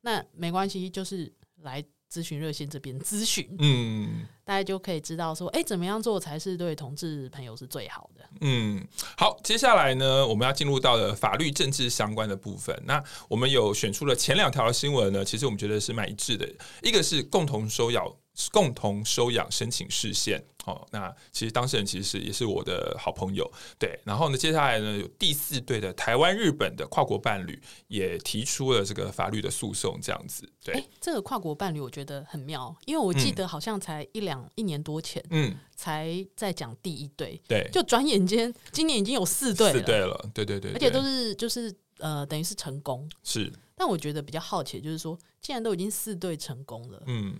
那没关系，就是来咨询热线这边咨询。嗯。大家就可以知道说，哎，怎么样做才是对同志朋友是最好的。嗯，好，接下来呢，我们要进入到了法律政治相关的部分。那我们有选出了前两条新闻呢，其实我们觉得是蛮一致的，一个是共同收养。共同收养申请视线，哦，那其实当事人其实是也是我的好朋友，对。然后呢，接下来呢，有第四对的台湾日本的跨国伴侣也提出了这个法律的诉讼，这样子。对，欸，这个跨国伴侣我觉得很妙，因为我记得好像才一两、嗯、一年多前，嗯，才在讲第一对，对，就转眼间今年已经有四对了，四对了，对对对，对，而且都是就是呃，等于是成功，是。但我觉得比较好奇，就是说，既然都已经四对成功了，嗯。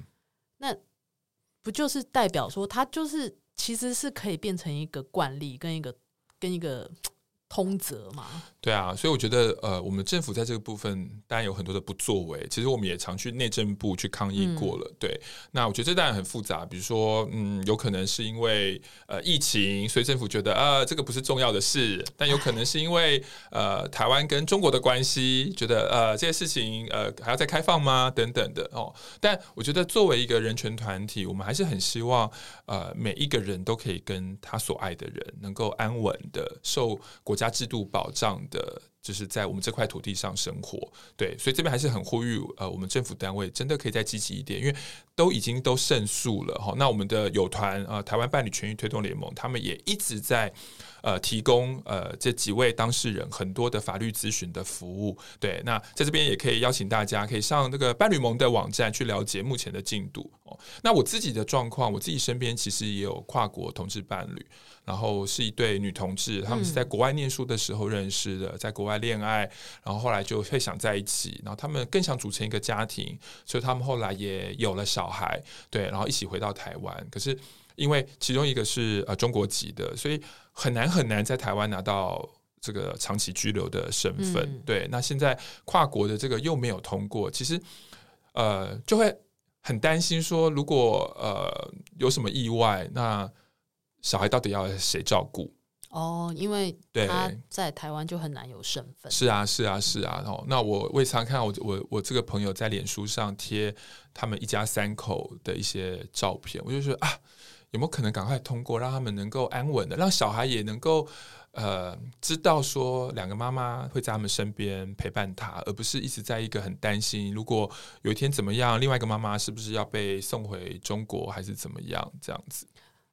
那不就是代表说，他就是其实是可以变成一个惯例，跟一个跟一个通则嘛？对啊，所以我觉得，呃，我们政府在这个部分当然有很多的不作为。其实我们也常去内政部去抗议过了。嗯、对，那我觉得这当然很复杂。比如说，嗯，有可能是因为呃疫情，所以政府觉得呃这个不是重要的事；但有可能是因为呃台湾跟中国的关系，觉得呃这些事情呃还要再开放吗？等等的哦。但我觉得作为一个人权团体，我们还是很希望呃每一个人都可以跟他所爱的人能够安稳的受国国家制度保障的。就是在我们这块土地上生活，对，所以这边还是很呼吁，呃，我们政府单位真的可以再积极一点，因为都已经都胜诉了哈。那我们的友团啊，呃，台湾伴侣权益推动联盟，他们也一直在呃提供呃这几位当事人很多的法律咨询的服务，对。那在这边也可以邀请大家可以上那个伴侣盟的网站去了解目前的进度哦。那我自己的状况，我自己身边其实也有跨国同志伴侣。然后是一对女同志，他们是在国外念书的时候认识的，在国外恋爱，然后后来就会想在一起，然后他们更想组成一个家庭，所以他们后来也有了小孩，对，然后一起回到台湾。可是因为其中一个是呃中国籍的，所以很难很难在台湾拿到这个长期居留的身份。嗯、对，那现在跨国的这个又没有通过，其实呃就会很担心说，如果呃有什么意外，那。小孩到底要谁照顾？哦，因为他在台湾就很难有身份。是啊，是啊，是啊。然后，那我我也常看我我我这个朋友在脸书上贴他们一家三口的一些照片，我就说啊，有没有可能赶快通过，让他们能够安稳的，让小孩也能够呃知道说两个妈妈会在他们身边陪伴他，而不是一直在一个很担心，如果有一天怎么样，另外一个妈妈是不是要被送回中国，还是怎么样这样子。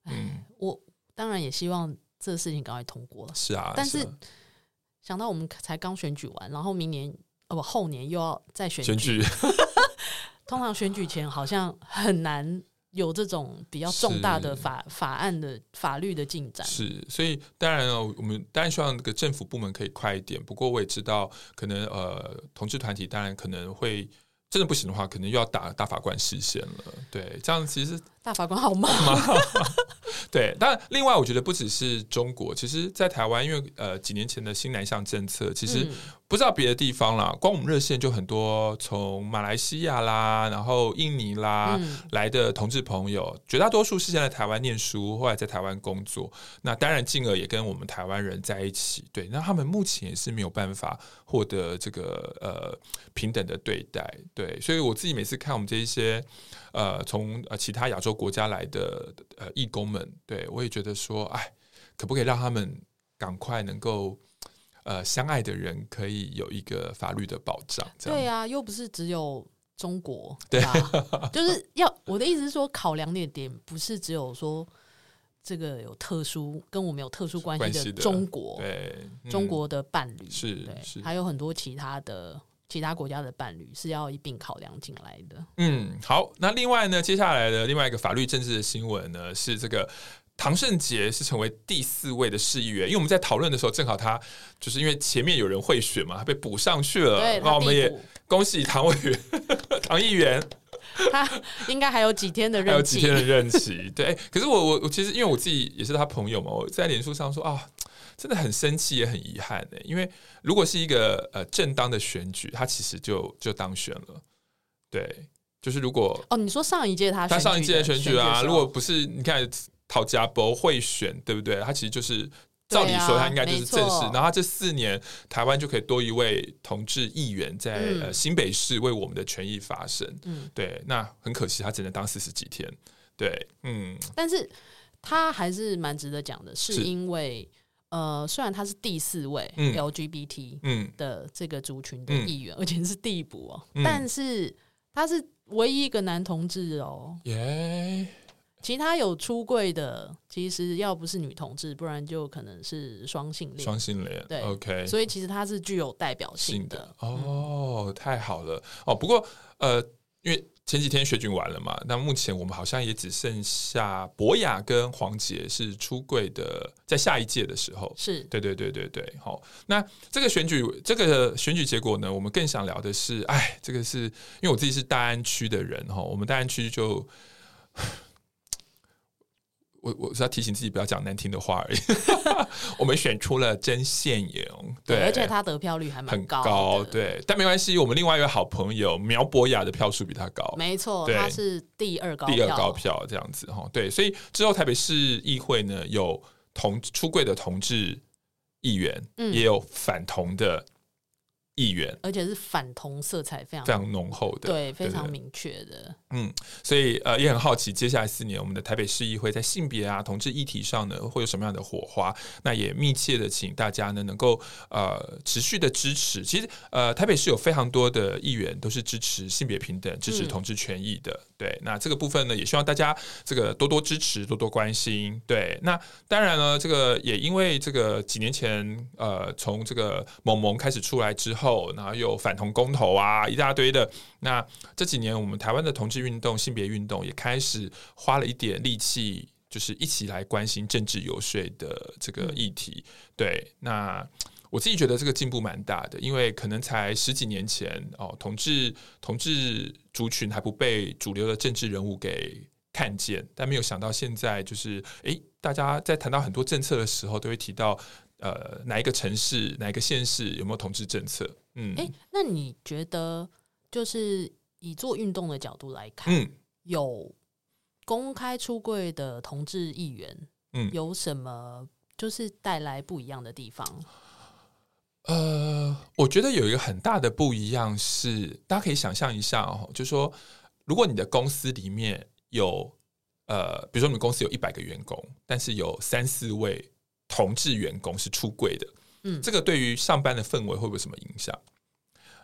嗯，我当然也希望这个事情赶快通过了。是啊，但是想到我们才刚选举完，然后明年哦不后年又要再选举，选举。通常选举前好像很难有这种比较重大的法法案的法律的进展。是，所以当然了我们当然希望这个政府部门可以快一点。不过我也知道，可能呃，同志团体当然可能会。真的不行的话，可能又要打大法官释宪了。对，这样其实大法官好忙。对，但另外我觉得不只是中国，其实，在台湾，因为呃几年前的新南向政策，其实。嗯不知道别的地方啦，光我们热线就很多，从马来西亚啦，然后印尼啦、嗯、来的同志朋友，绝大多数是现在台湾念书，后来在台湾工作。那当然，进而也跟我们台湾人在一起。对，那他们目前也是没有办法获得这个呃平等的对待。对，所以我自己每次看我们这一些呃从呃其他亚洲国家来的呃义工们，对我也觉得说，哎，可不可以让他们赶快能够。呃，相爱的人可以有一个法律的保障。对、啊，又不是只有中国，对吧？就是要我的意思是说，考量那点不是只有说这个有特殊跟我们有特殊关系的中国，对、嗯、中国的伴侣是对是，还有很多其他的其他国家的伴侣是要一并考量进来的。嗯，好，那另外呢，接下来的另外一个法律政治的新闻呢，是这个。唐胜杰是成为第四位的市议员，因为我们在讨论的时候，正好他就是因为前面有人贿选嘛，他被补上去了。那我们也恭喜唐委员、唐议员，他应该还有几天的任期，还有几天的任期。对，可是我我我其实因为我自己也是他朋友嘛，我在脸书上说啊、哦，真的很生气也很遗憾的，因为如果是一个呃正当的选举，他其实就就当选了。对，就是如果哦，你说上一届他他上一届的选举啊，如果不是你看。陶家博会选，对不对？他其实就是照理说，他应该就是正式。然后他这四年，台湾就可以多一位同志议员在、嗯呃、新北市为我们的权益发声。嗯，对。那很可惜，他只能当四十几天。对，嗯，但是他还是蛮值得讲的，是因为呃，虽然他是第四位 LGBT 的这个族群的议员，而且是递补哦，但是他是唯一一个男同志哦，耶。其他有出柜的，其实要不是女同志，不然就可能是双性恋。双性恋，对，OK。所以其实它是具有代表性的。的哦，嗯、太好了哦。不过呃，因为前几天选举完了嘛，那目前我们好像也只剩下博雅跟黄杰是出柜的，在下一届的时候，是对对对对对。好，那这个选举这个选举结果呢，我们更想聊的是，哎，这个是因为我自己是大安区的人哈，我们大安区就。我我是要提醒自己不要讲难听的话而已。我们选出了曾宪勇，对，而且他得票率还蛮高，高，对，但没关系，我们另外一个好朋友苗博雅的票数比他高，没错，他是第二高，第二高票这样子哈，对，所以之后台北市议会呢，有同出柜的同志议员，嗯、也有反同的。议员，而且是反同色彩非常非常浓厚的，对，非常明确的。嗯，所以呃，也很好奇，接下来四年我们的台北市议会在性别啊、同志议题上呢，会有什么样的火花？那也密切的请大家呢，能够呃持续的支持。其实呃，台北市有非常多的议员都是支持性别平等、支持同志权益的。嗯、对，那这个部分呢，也希望大家这个多多支持、多多关心。对，那当然呢，这个也因为这个几年前呃，从这个萌萌开始出来之后。后，然后有反同公投啊，一大堆的。那这几年，我们台湾的同志运动、性别运动也开始花了一点力气，就是一起来关心政治游说的这个议题。对，那我自己觉得这个进步蛮大的，因为可能才十几年前哦，同志同志族群还不被主流的政治人物给看见，但没有想到现在就是，哎，大家在谈到很多政策的时候，都会提到。呃，哪一个城市、哪一个县市有没有同志政策？嗯，哎，那你觉得，就是以做运动的角度来看，嗯，有公开出柜的同志议员，嗯，有什么就是带来不一样的地方？呃，我觉得有一个很大的不一样是，大家可以想象一下哦，就是说，如果你的公司里面有呃，比如说你们公司有一百个员工，但是有三四位。同志员工是出柜的，嗯，这个对于上班的氛围会不会有什么影响？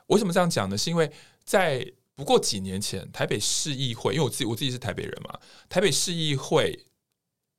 为什么这样讲呢？是因为在不过几年前，台北市议会，因为我自己我自己是台北人嘛，台北市议会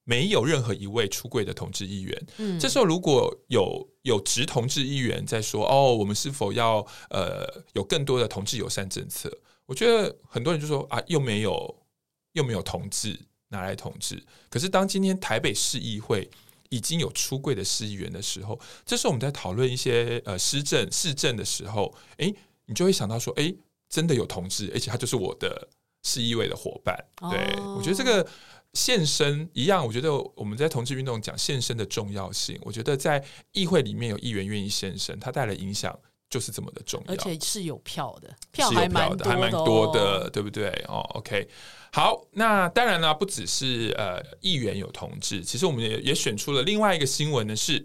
没有任何一位出柜的同志议员。嗯，这时候如果有有直同志议员在说，哦，我们是否要呃有更多的同志友善政策？我觉得很多人就说啊，又没有又没有同志拿来同志。可是当今天台北市议会已经有出柜的市议员的时候，这时候我们在讨论一些呃施政市政的时候，诶，你就会想到说，诶，真的有同志，而且他就是我的市议会的伙伴。对、哦、我觉得这个献身一样，我觉得我们在同志运动讲献身的重要性，我觉得在议会里面有议员愿意献身，他带来影响就是这么的重要，而且是有票的，票还蛮多的，还蛮多的，对不对？哦，OK。好，那当然啦，不只是呃议员有同志，其实我们也也选出了另外一个新闻呢，是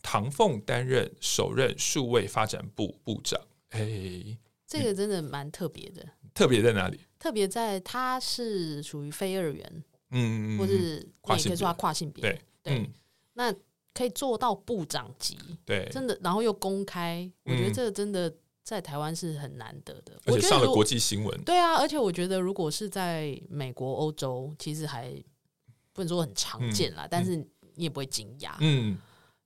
唐凤担任首任数位发展部部长。哎，这个真的蛮特别的。特别在哪里？特别在他是属于非二元，嗯，或是跨性别，可以说他跨性别，对对。嗯、那可以做到部长级，对，真的，然后又公开，我觉得这个真的。在台湾是很难得的，而且上了国际新闻。对啊，而且我觉得如果是在美国、欧洲，其实还不能说很常见啦，嗯、但是你也不会惊讶。嗯。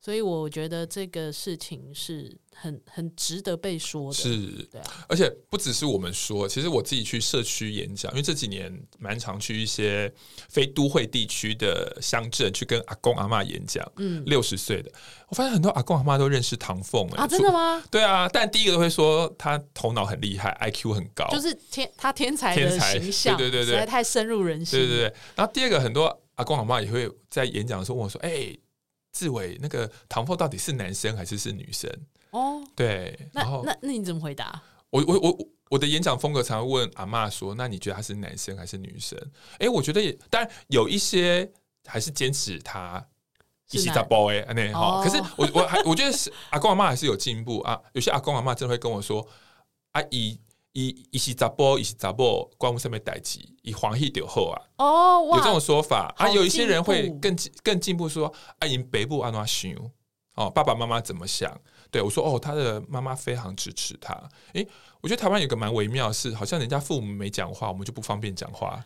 所以我觉得这个事情是很很值得被说的，是，对啊，而且不只是我们说，其实我自己去社区演讲，因为这几年蛮常去一些非都会地区的乡镇去跟阿公阿嬷演讲，嗯，六十岁的，我发现很多阿公阿嬷都认识唐凤，欸，啊，真的吗？对啊，但第一个都会说他头脑很厉害，IQ 很高，就是天他天才的形象，对对对对，实在太深入人心，对对对。然后第二个，很多阿公阿嬷也会在演讲的时候问我说，哎，欸。志伟，那个唐凤到底是男生还是是女生？哦，对，然后那那你怎么回答？我我我我的演讲风格常会问阿嬷说：“那你觉得他是男生还是女生？”哎，我觉得也，当然有一些还是坚持他一起在 boy 那好。可是我我还我觉得是阿公阿嬷还是有进步啊。有些阿公阿嬷真的会跟我说：“阿姨。”一一是查甫，伊是查某，关我上面代志，以黄喜就好啊。哦，有这种说法啊。有一些人会更更进步说，啊，因北部安怎想哦，爸爸妈妈怎么想？对我说，哦，他的妈妈非常支持他。诶，我觉得台湾有个蛮微妙的是，好像人家父母没讲话，我们就不方便讲话。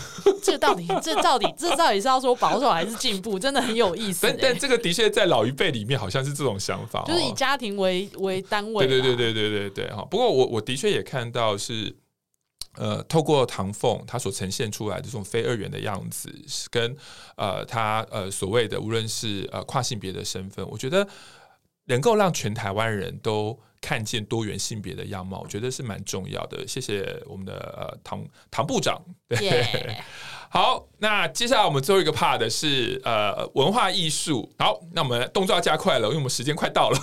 这到底，这到底，这到底是要说保守还是进步？真的很有意思。但但这个的确在老一辈里面好像是这种想法，就是以家庭为为单位。对对对对对对对哈。不过我我的确也看到是，呃，透过唐凤他所呈现出来的这种非二元的样子，跟呃他呃所谓的无论是呃跨性别的身份，我觉得能够让全台湾人都。看见多元性别的样貌，我觉得是蛮重要的。谢谢我们的呃唐唐部长。对. 好，那接下来我们最后一个 part 是呃文化艺术。好，那我们动作要加快了，因为我们时间快到了。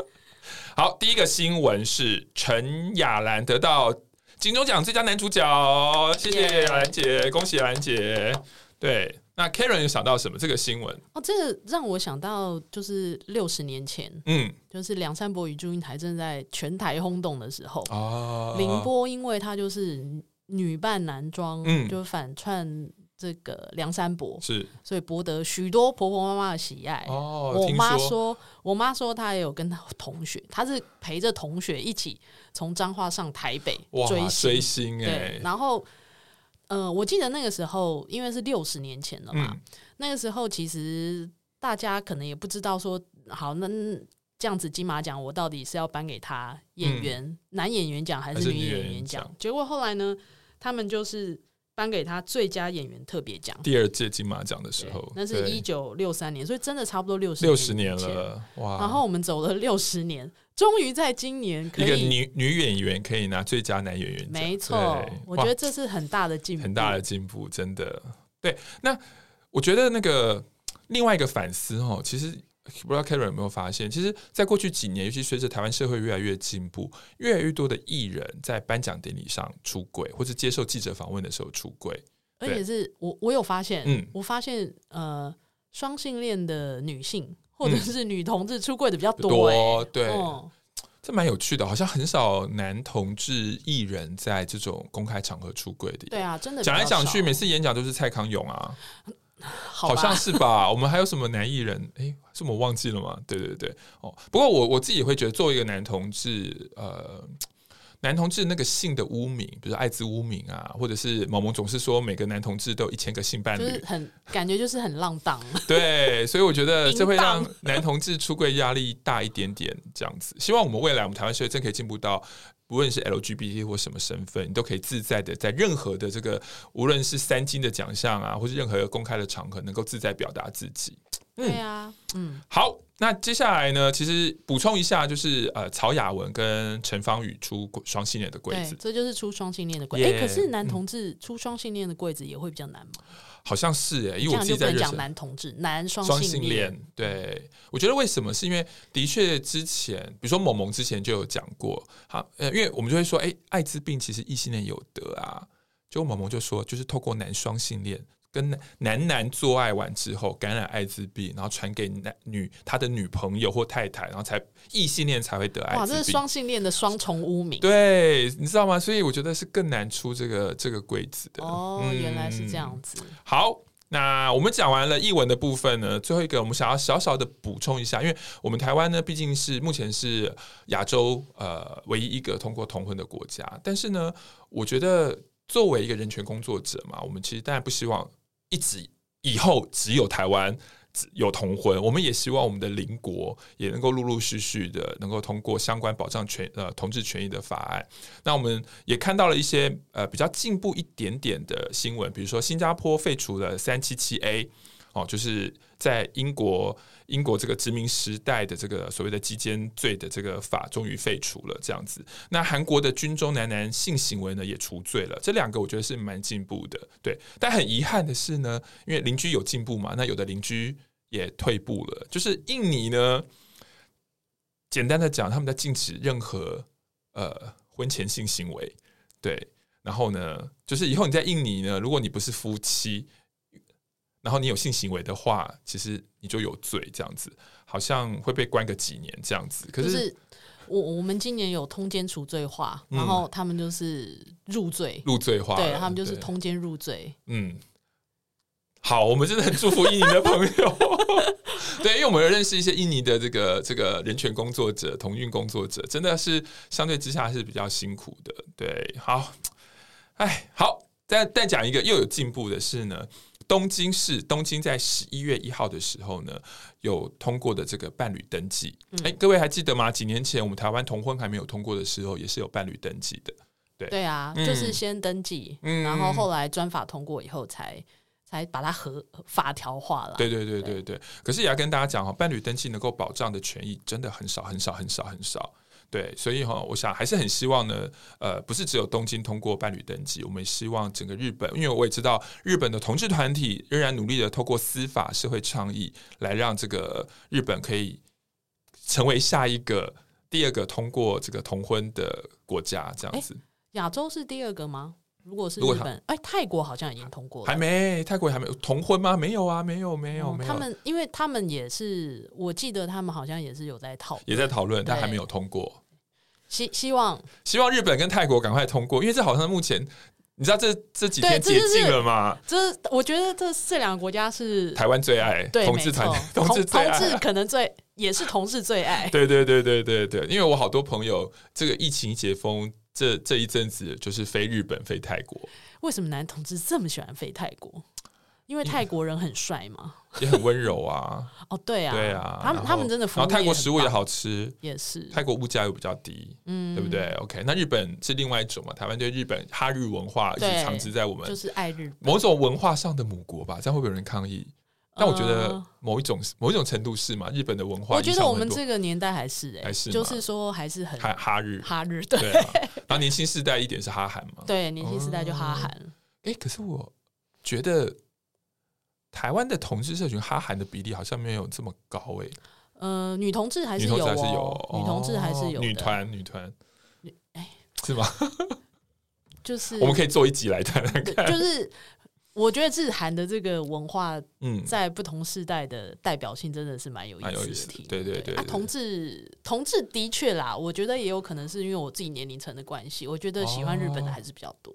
好，第一个新闻是陈雅兰得到金钟奖最佳男主角，谢谢亚兰姐，恭喜亚兰姐。对。那 Karen 有想到什么？这个新闻？哦，这个让我想到就是六十年前，嗯，就是梁山伯与祝英台正在全台轰动的时候哦，凌波因为他就是女扮男装，嗯，就反串这个梁山伯，是，所以博得许多婆婆妈妈的喜爱。哦，我妈说，我妈说她也有跟她同学，她是陪着同学一起从彰化上台北追星，追星哎，然后。呃，我记得那个时候，因为是六十年前了嘛，嗯、那个时候其实大家可能也不知道说，好，那这样子金马奖我到底是要颁给他演员、嗯、男演员奖还是女演员奖？结果后来呢，他们就是颁给他最佳演员特别奖。第二届金马奖的时候，那是一九六三年，所以真的差不多六十六十年了哇！然后我们走了六十年。终于在今年可以，一个女女演员可以拿最佳男演员奖，没错，我觉得这是很大的进步，很大的进步，真的。对，那我觉得那个另外一个反思哦，其实不知道 Karen 有没有发现，其实，在过去几年，尤其随着台湾社会越来越进步，越来越多的艺人在颁奖典礼上出柜，或者接受记者访问的时候出柜，而且是我我有发现，嗯，我发现呃，双性恋的女性。或者是女同志出柜的比较多，欸，多对，嗯、这蛮有趣的，好像很少男同志艺人在这种公开场合出柜的。对啊，真的讲来讲去，每次演讲都是蔡康永啊，好，好像是吧？我们还有什么男艺人？哎，是我忘记了吗？对对对，哦，不过我我自己也会觉得，作为一个男同志，呃。男同志那个性的污名，比如说艾滋污名啊，或者是某某总是说每个男同志都有一千个性伴侣，很感觉就是很浪荡。对，所以我觉得这会让男同志出柜压力大一点点，这样子。希望我们未来我们台湾社会真可以进步到，无论是 LGBT 或什么身份，你都可以自在的在任何的这个，无论是三金的奖项啊，或是任何公开的场合，能够自在表达自己。对啊，嗯，好，那接下来呢？其实补充一下，就是呃，曹雅文跟陈芳宇出双性恋的柜子，这就是出双性恋的柜子。哎可是男同志出双性恋的柜子也会比较难吗？好像是哎、欸，因为我自己在讲男同志男双性恋。对，我觉得为什么？是因为的确之前，比如说萌萌之前就有讲过，好，呃，因为我们就会说，哎、欸，艾滋病其实异性恋有得啊，就萌萌就说，就是透过男双性恋。跟男男做爱完之后感染艾滋病，然后传给男女他的女朋友或太太，然后才异性恋才会得艾滋病。哇，这是双性恋的双重污名。对，你知道吗？所以我觉得是更难出这个这个柜子的。哦，嗯、原来是这样子。好，那我们讲完了译文的部分呢，最后一个我们想要小小的补充一下，因为我们台湾呢毕竟是目前是亚洲呃唯一一个通过同婚的国家，但是呢，我觉得作为一个人权工作者嘛，我们其实当然不希望。一直以后只有台湾有同婚，我们也希望我们的邻国也能够陆陆续续的能够通过相关保障权呃同志权益的法案。那我们也看到了一些呃比较进步一点点的新闻，比如说新加坡废除了三七七 A 哦，就是在英国。英国这个殖民时代的这个所谓的基奸罪的这个法终于废除了，这样子。那韩国的军中男男性行为呢也除罪了，这两个我觉得是蛮进步的，对。但很遗憾的是呢，因为邻居有进步嘛，那有的邻居也退步了。就是印尼呢，简单的讲，他们在禁止任何呃婚前性行为，对。然后呢，就是以后你在印尼呢，如果你不是夫妻。然后你有性行为的话，其实你就有罪，这样子好像会被关个几年这样子。可是，是我我们今年有通奸除罪化，然后他们就是入罪，入罪化，对他们就是通奸入罪。嗯，好，我们真的很祝福印尼的朋友。对，因为我们有认识一些印尼的这个这个人权工作者、同运工作者，真的是相对之下是比较辛苦的。对，好，哎，好，再再讲一个又有进步的是呢。东京市东京在十一月一号的时候呢，有通过的这个伴侣登记。哎、嗯，各位还记得吗？几年前我们台湾同婚还没有通过的时候，也是有伴侣登记的。对对啊，嗯、就是先登记，嗯、然后后来专法通过以后才，才才把它合法条化了。对对对对对。对可是也要跟大家讲哈，伴侣登记能够保障的权益真的很少很少很少很少。对，所以哈，我想还是很希望呢，呃，不是只有东京通过伴侣登记，我们希望整个日本，因为我也知道日本的同志团体仍然努力的透过司法、社会倡议，来让这个日本可以成为下一个第二个通过这个同婚的国家，这样子。亚洲是第二个吗？如果是日本，哎，泰国好像已经通过了，还没？泰国还没有同婚吗？没有啊，没有，没有，没有。他们，因为他们也是，我记得他们好像也是有在讨，也在讨论，但还没有通过。希希望希望日本跟泰国赶快通过，因为这好像目前你知道这这几天解禁了吗？这我觉得这这两个国家是台湾最爱同志团，同志同志可能最也是同志最爱。对对对对对对，因为我好多朋友这个疫情解封。这这一阵子就是飞日本、飞泰国。为什么男同志这么喜欢飞泰国？因为泰国人很帅嘛，也很温柔啊。哦，对啊，对啊，他们他们真的，然后泰国食物也好吃，也是泰国物价又比较低，嗯，对不对？OK，那日本是另外一种嘛？台湾对日本哈日文化是长植在我们，就是爱日本某种文化上的母国吧？这样会不会有人抗议？但我觉得某一种某一种程度是嘛，日本的文化。我觉得我们这个年代还是哎，还是就是说还是很哈哈日哈日对。然后年轻世代一点是哈韩嘛？对，年轻世代就哈韩。哎，可是我觉得台湾的同志社群哈韩的比例好像没有这么高哎。呃，女同志还是有，女同志还是有，女团女团，哎，是吗？就是我们可以做一集来谈谈看，就是。我觉得日韩的这个文化，嗯，在不同世代的代表性真的是蛮有意思的。对对对，啊，同志同志的确啦，我觉得也有可能是因为我自己年龄层的关系，我觉得喜欢日本的还是比较多。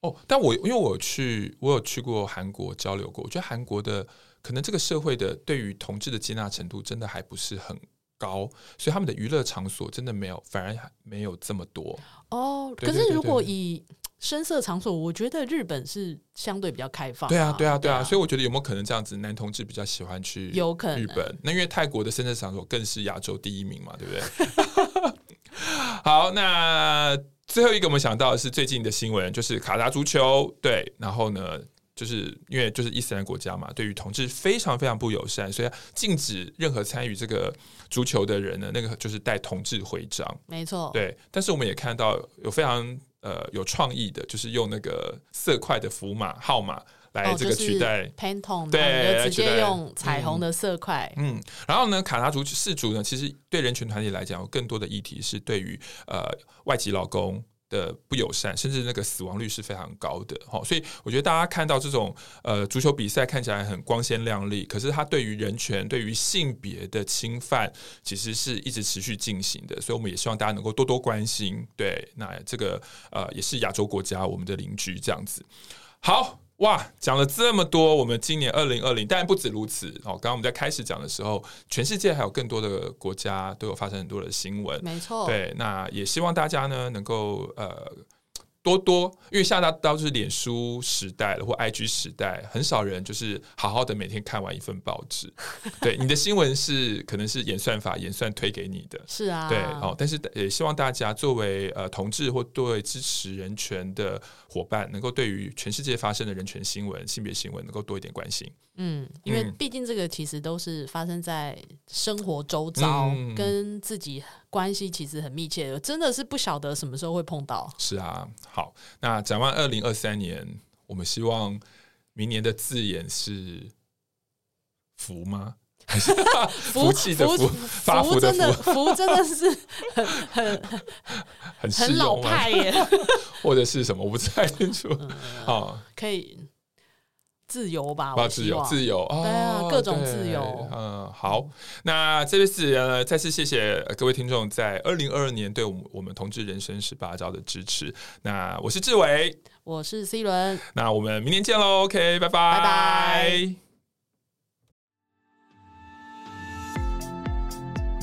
哦，但我因为我去，我有去过韩国交流过，我觉得韩国的可能这个社会的对于同志的接纳程度真的还不是很高，所以他们的娱乐场所真的没有，反而还没有这么多。哦，可是如果以声色场所，我觉得日本是相对比较开放。对啊，对啊，对啊，所以我觉得有没有可能这样子，男同志比较喜欢去有可能日本？那因为泰国的声色场所更是亚洲第一名嘛，对不对？好，那最后一个我们想到的是最近的新闻，就是卡达足球。对，然后呢，就是因为就是伊斯兰国家嘛，对于同志非常非常不友善，所以禁止任何参与这个足球的人呢，那个就是带同志徽章。没错，对。但是我们也看到有非常。呃，有创意的，就是用那个色块的符码号码来这个取代 Pantone，对，直接用彩虹的色块。嗯，然后呢，卡达族氏族呢，其实对人权团体来讲，有更多的议题是对于呃外籍劳工。的不友善，甚至那个死亡率是非常高的，哈，所以我觉得大家看到这种呃足球比赛看起来很光鲜亮丽，可是它对于人权、对于性别的侵犯，其实是一直持续进行的，所以我们也希望大家能够多多关心。对，那这个呃也是亚洲国家，我们的邻居这样子，好。哇，讲了这么多，我们今年二零二零，当然不止如此。哦，刚刚我们在开始讲的时候，全世界还有更多的国家都有发生很多的新闻，没错。对，那也希望大家呢能够呃。多多，因为现在都是脸书时代了，或 IG 时代，很少人就是好好的每天看完一份报纸。对，你的新闻是可能是演算法演算推给你的，是啊，对哦。但是也希望大家作为呃同志或对支持人权的伙伴，能够对于全世界发生的人权新闻、性别新闻，能够多一点关心。嗯，因为毕竟这个其实都是发生在生活周遭，嗯、跟自己关系其实很密切，真的是不晓得什么时候会碰到。是啊，好，那展望二零二三年，我们希望明年的字眼是福吗？福气的福，发福的福，福真的是很很 很很老派耶，或者是什么？我不太清楚。啊、嗯，可以。自由吧，自由，自由，对啊，各种自由，嗯，好，那这次呃，再次谢谢各位听众在二零二二年对我们我们同志人生十八招的支持。那我是志伟，我是 C 轮，那我们明年见喽，OK，拜拜，拜拜。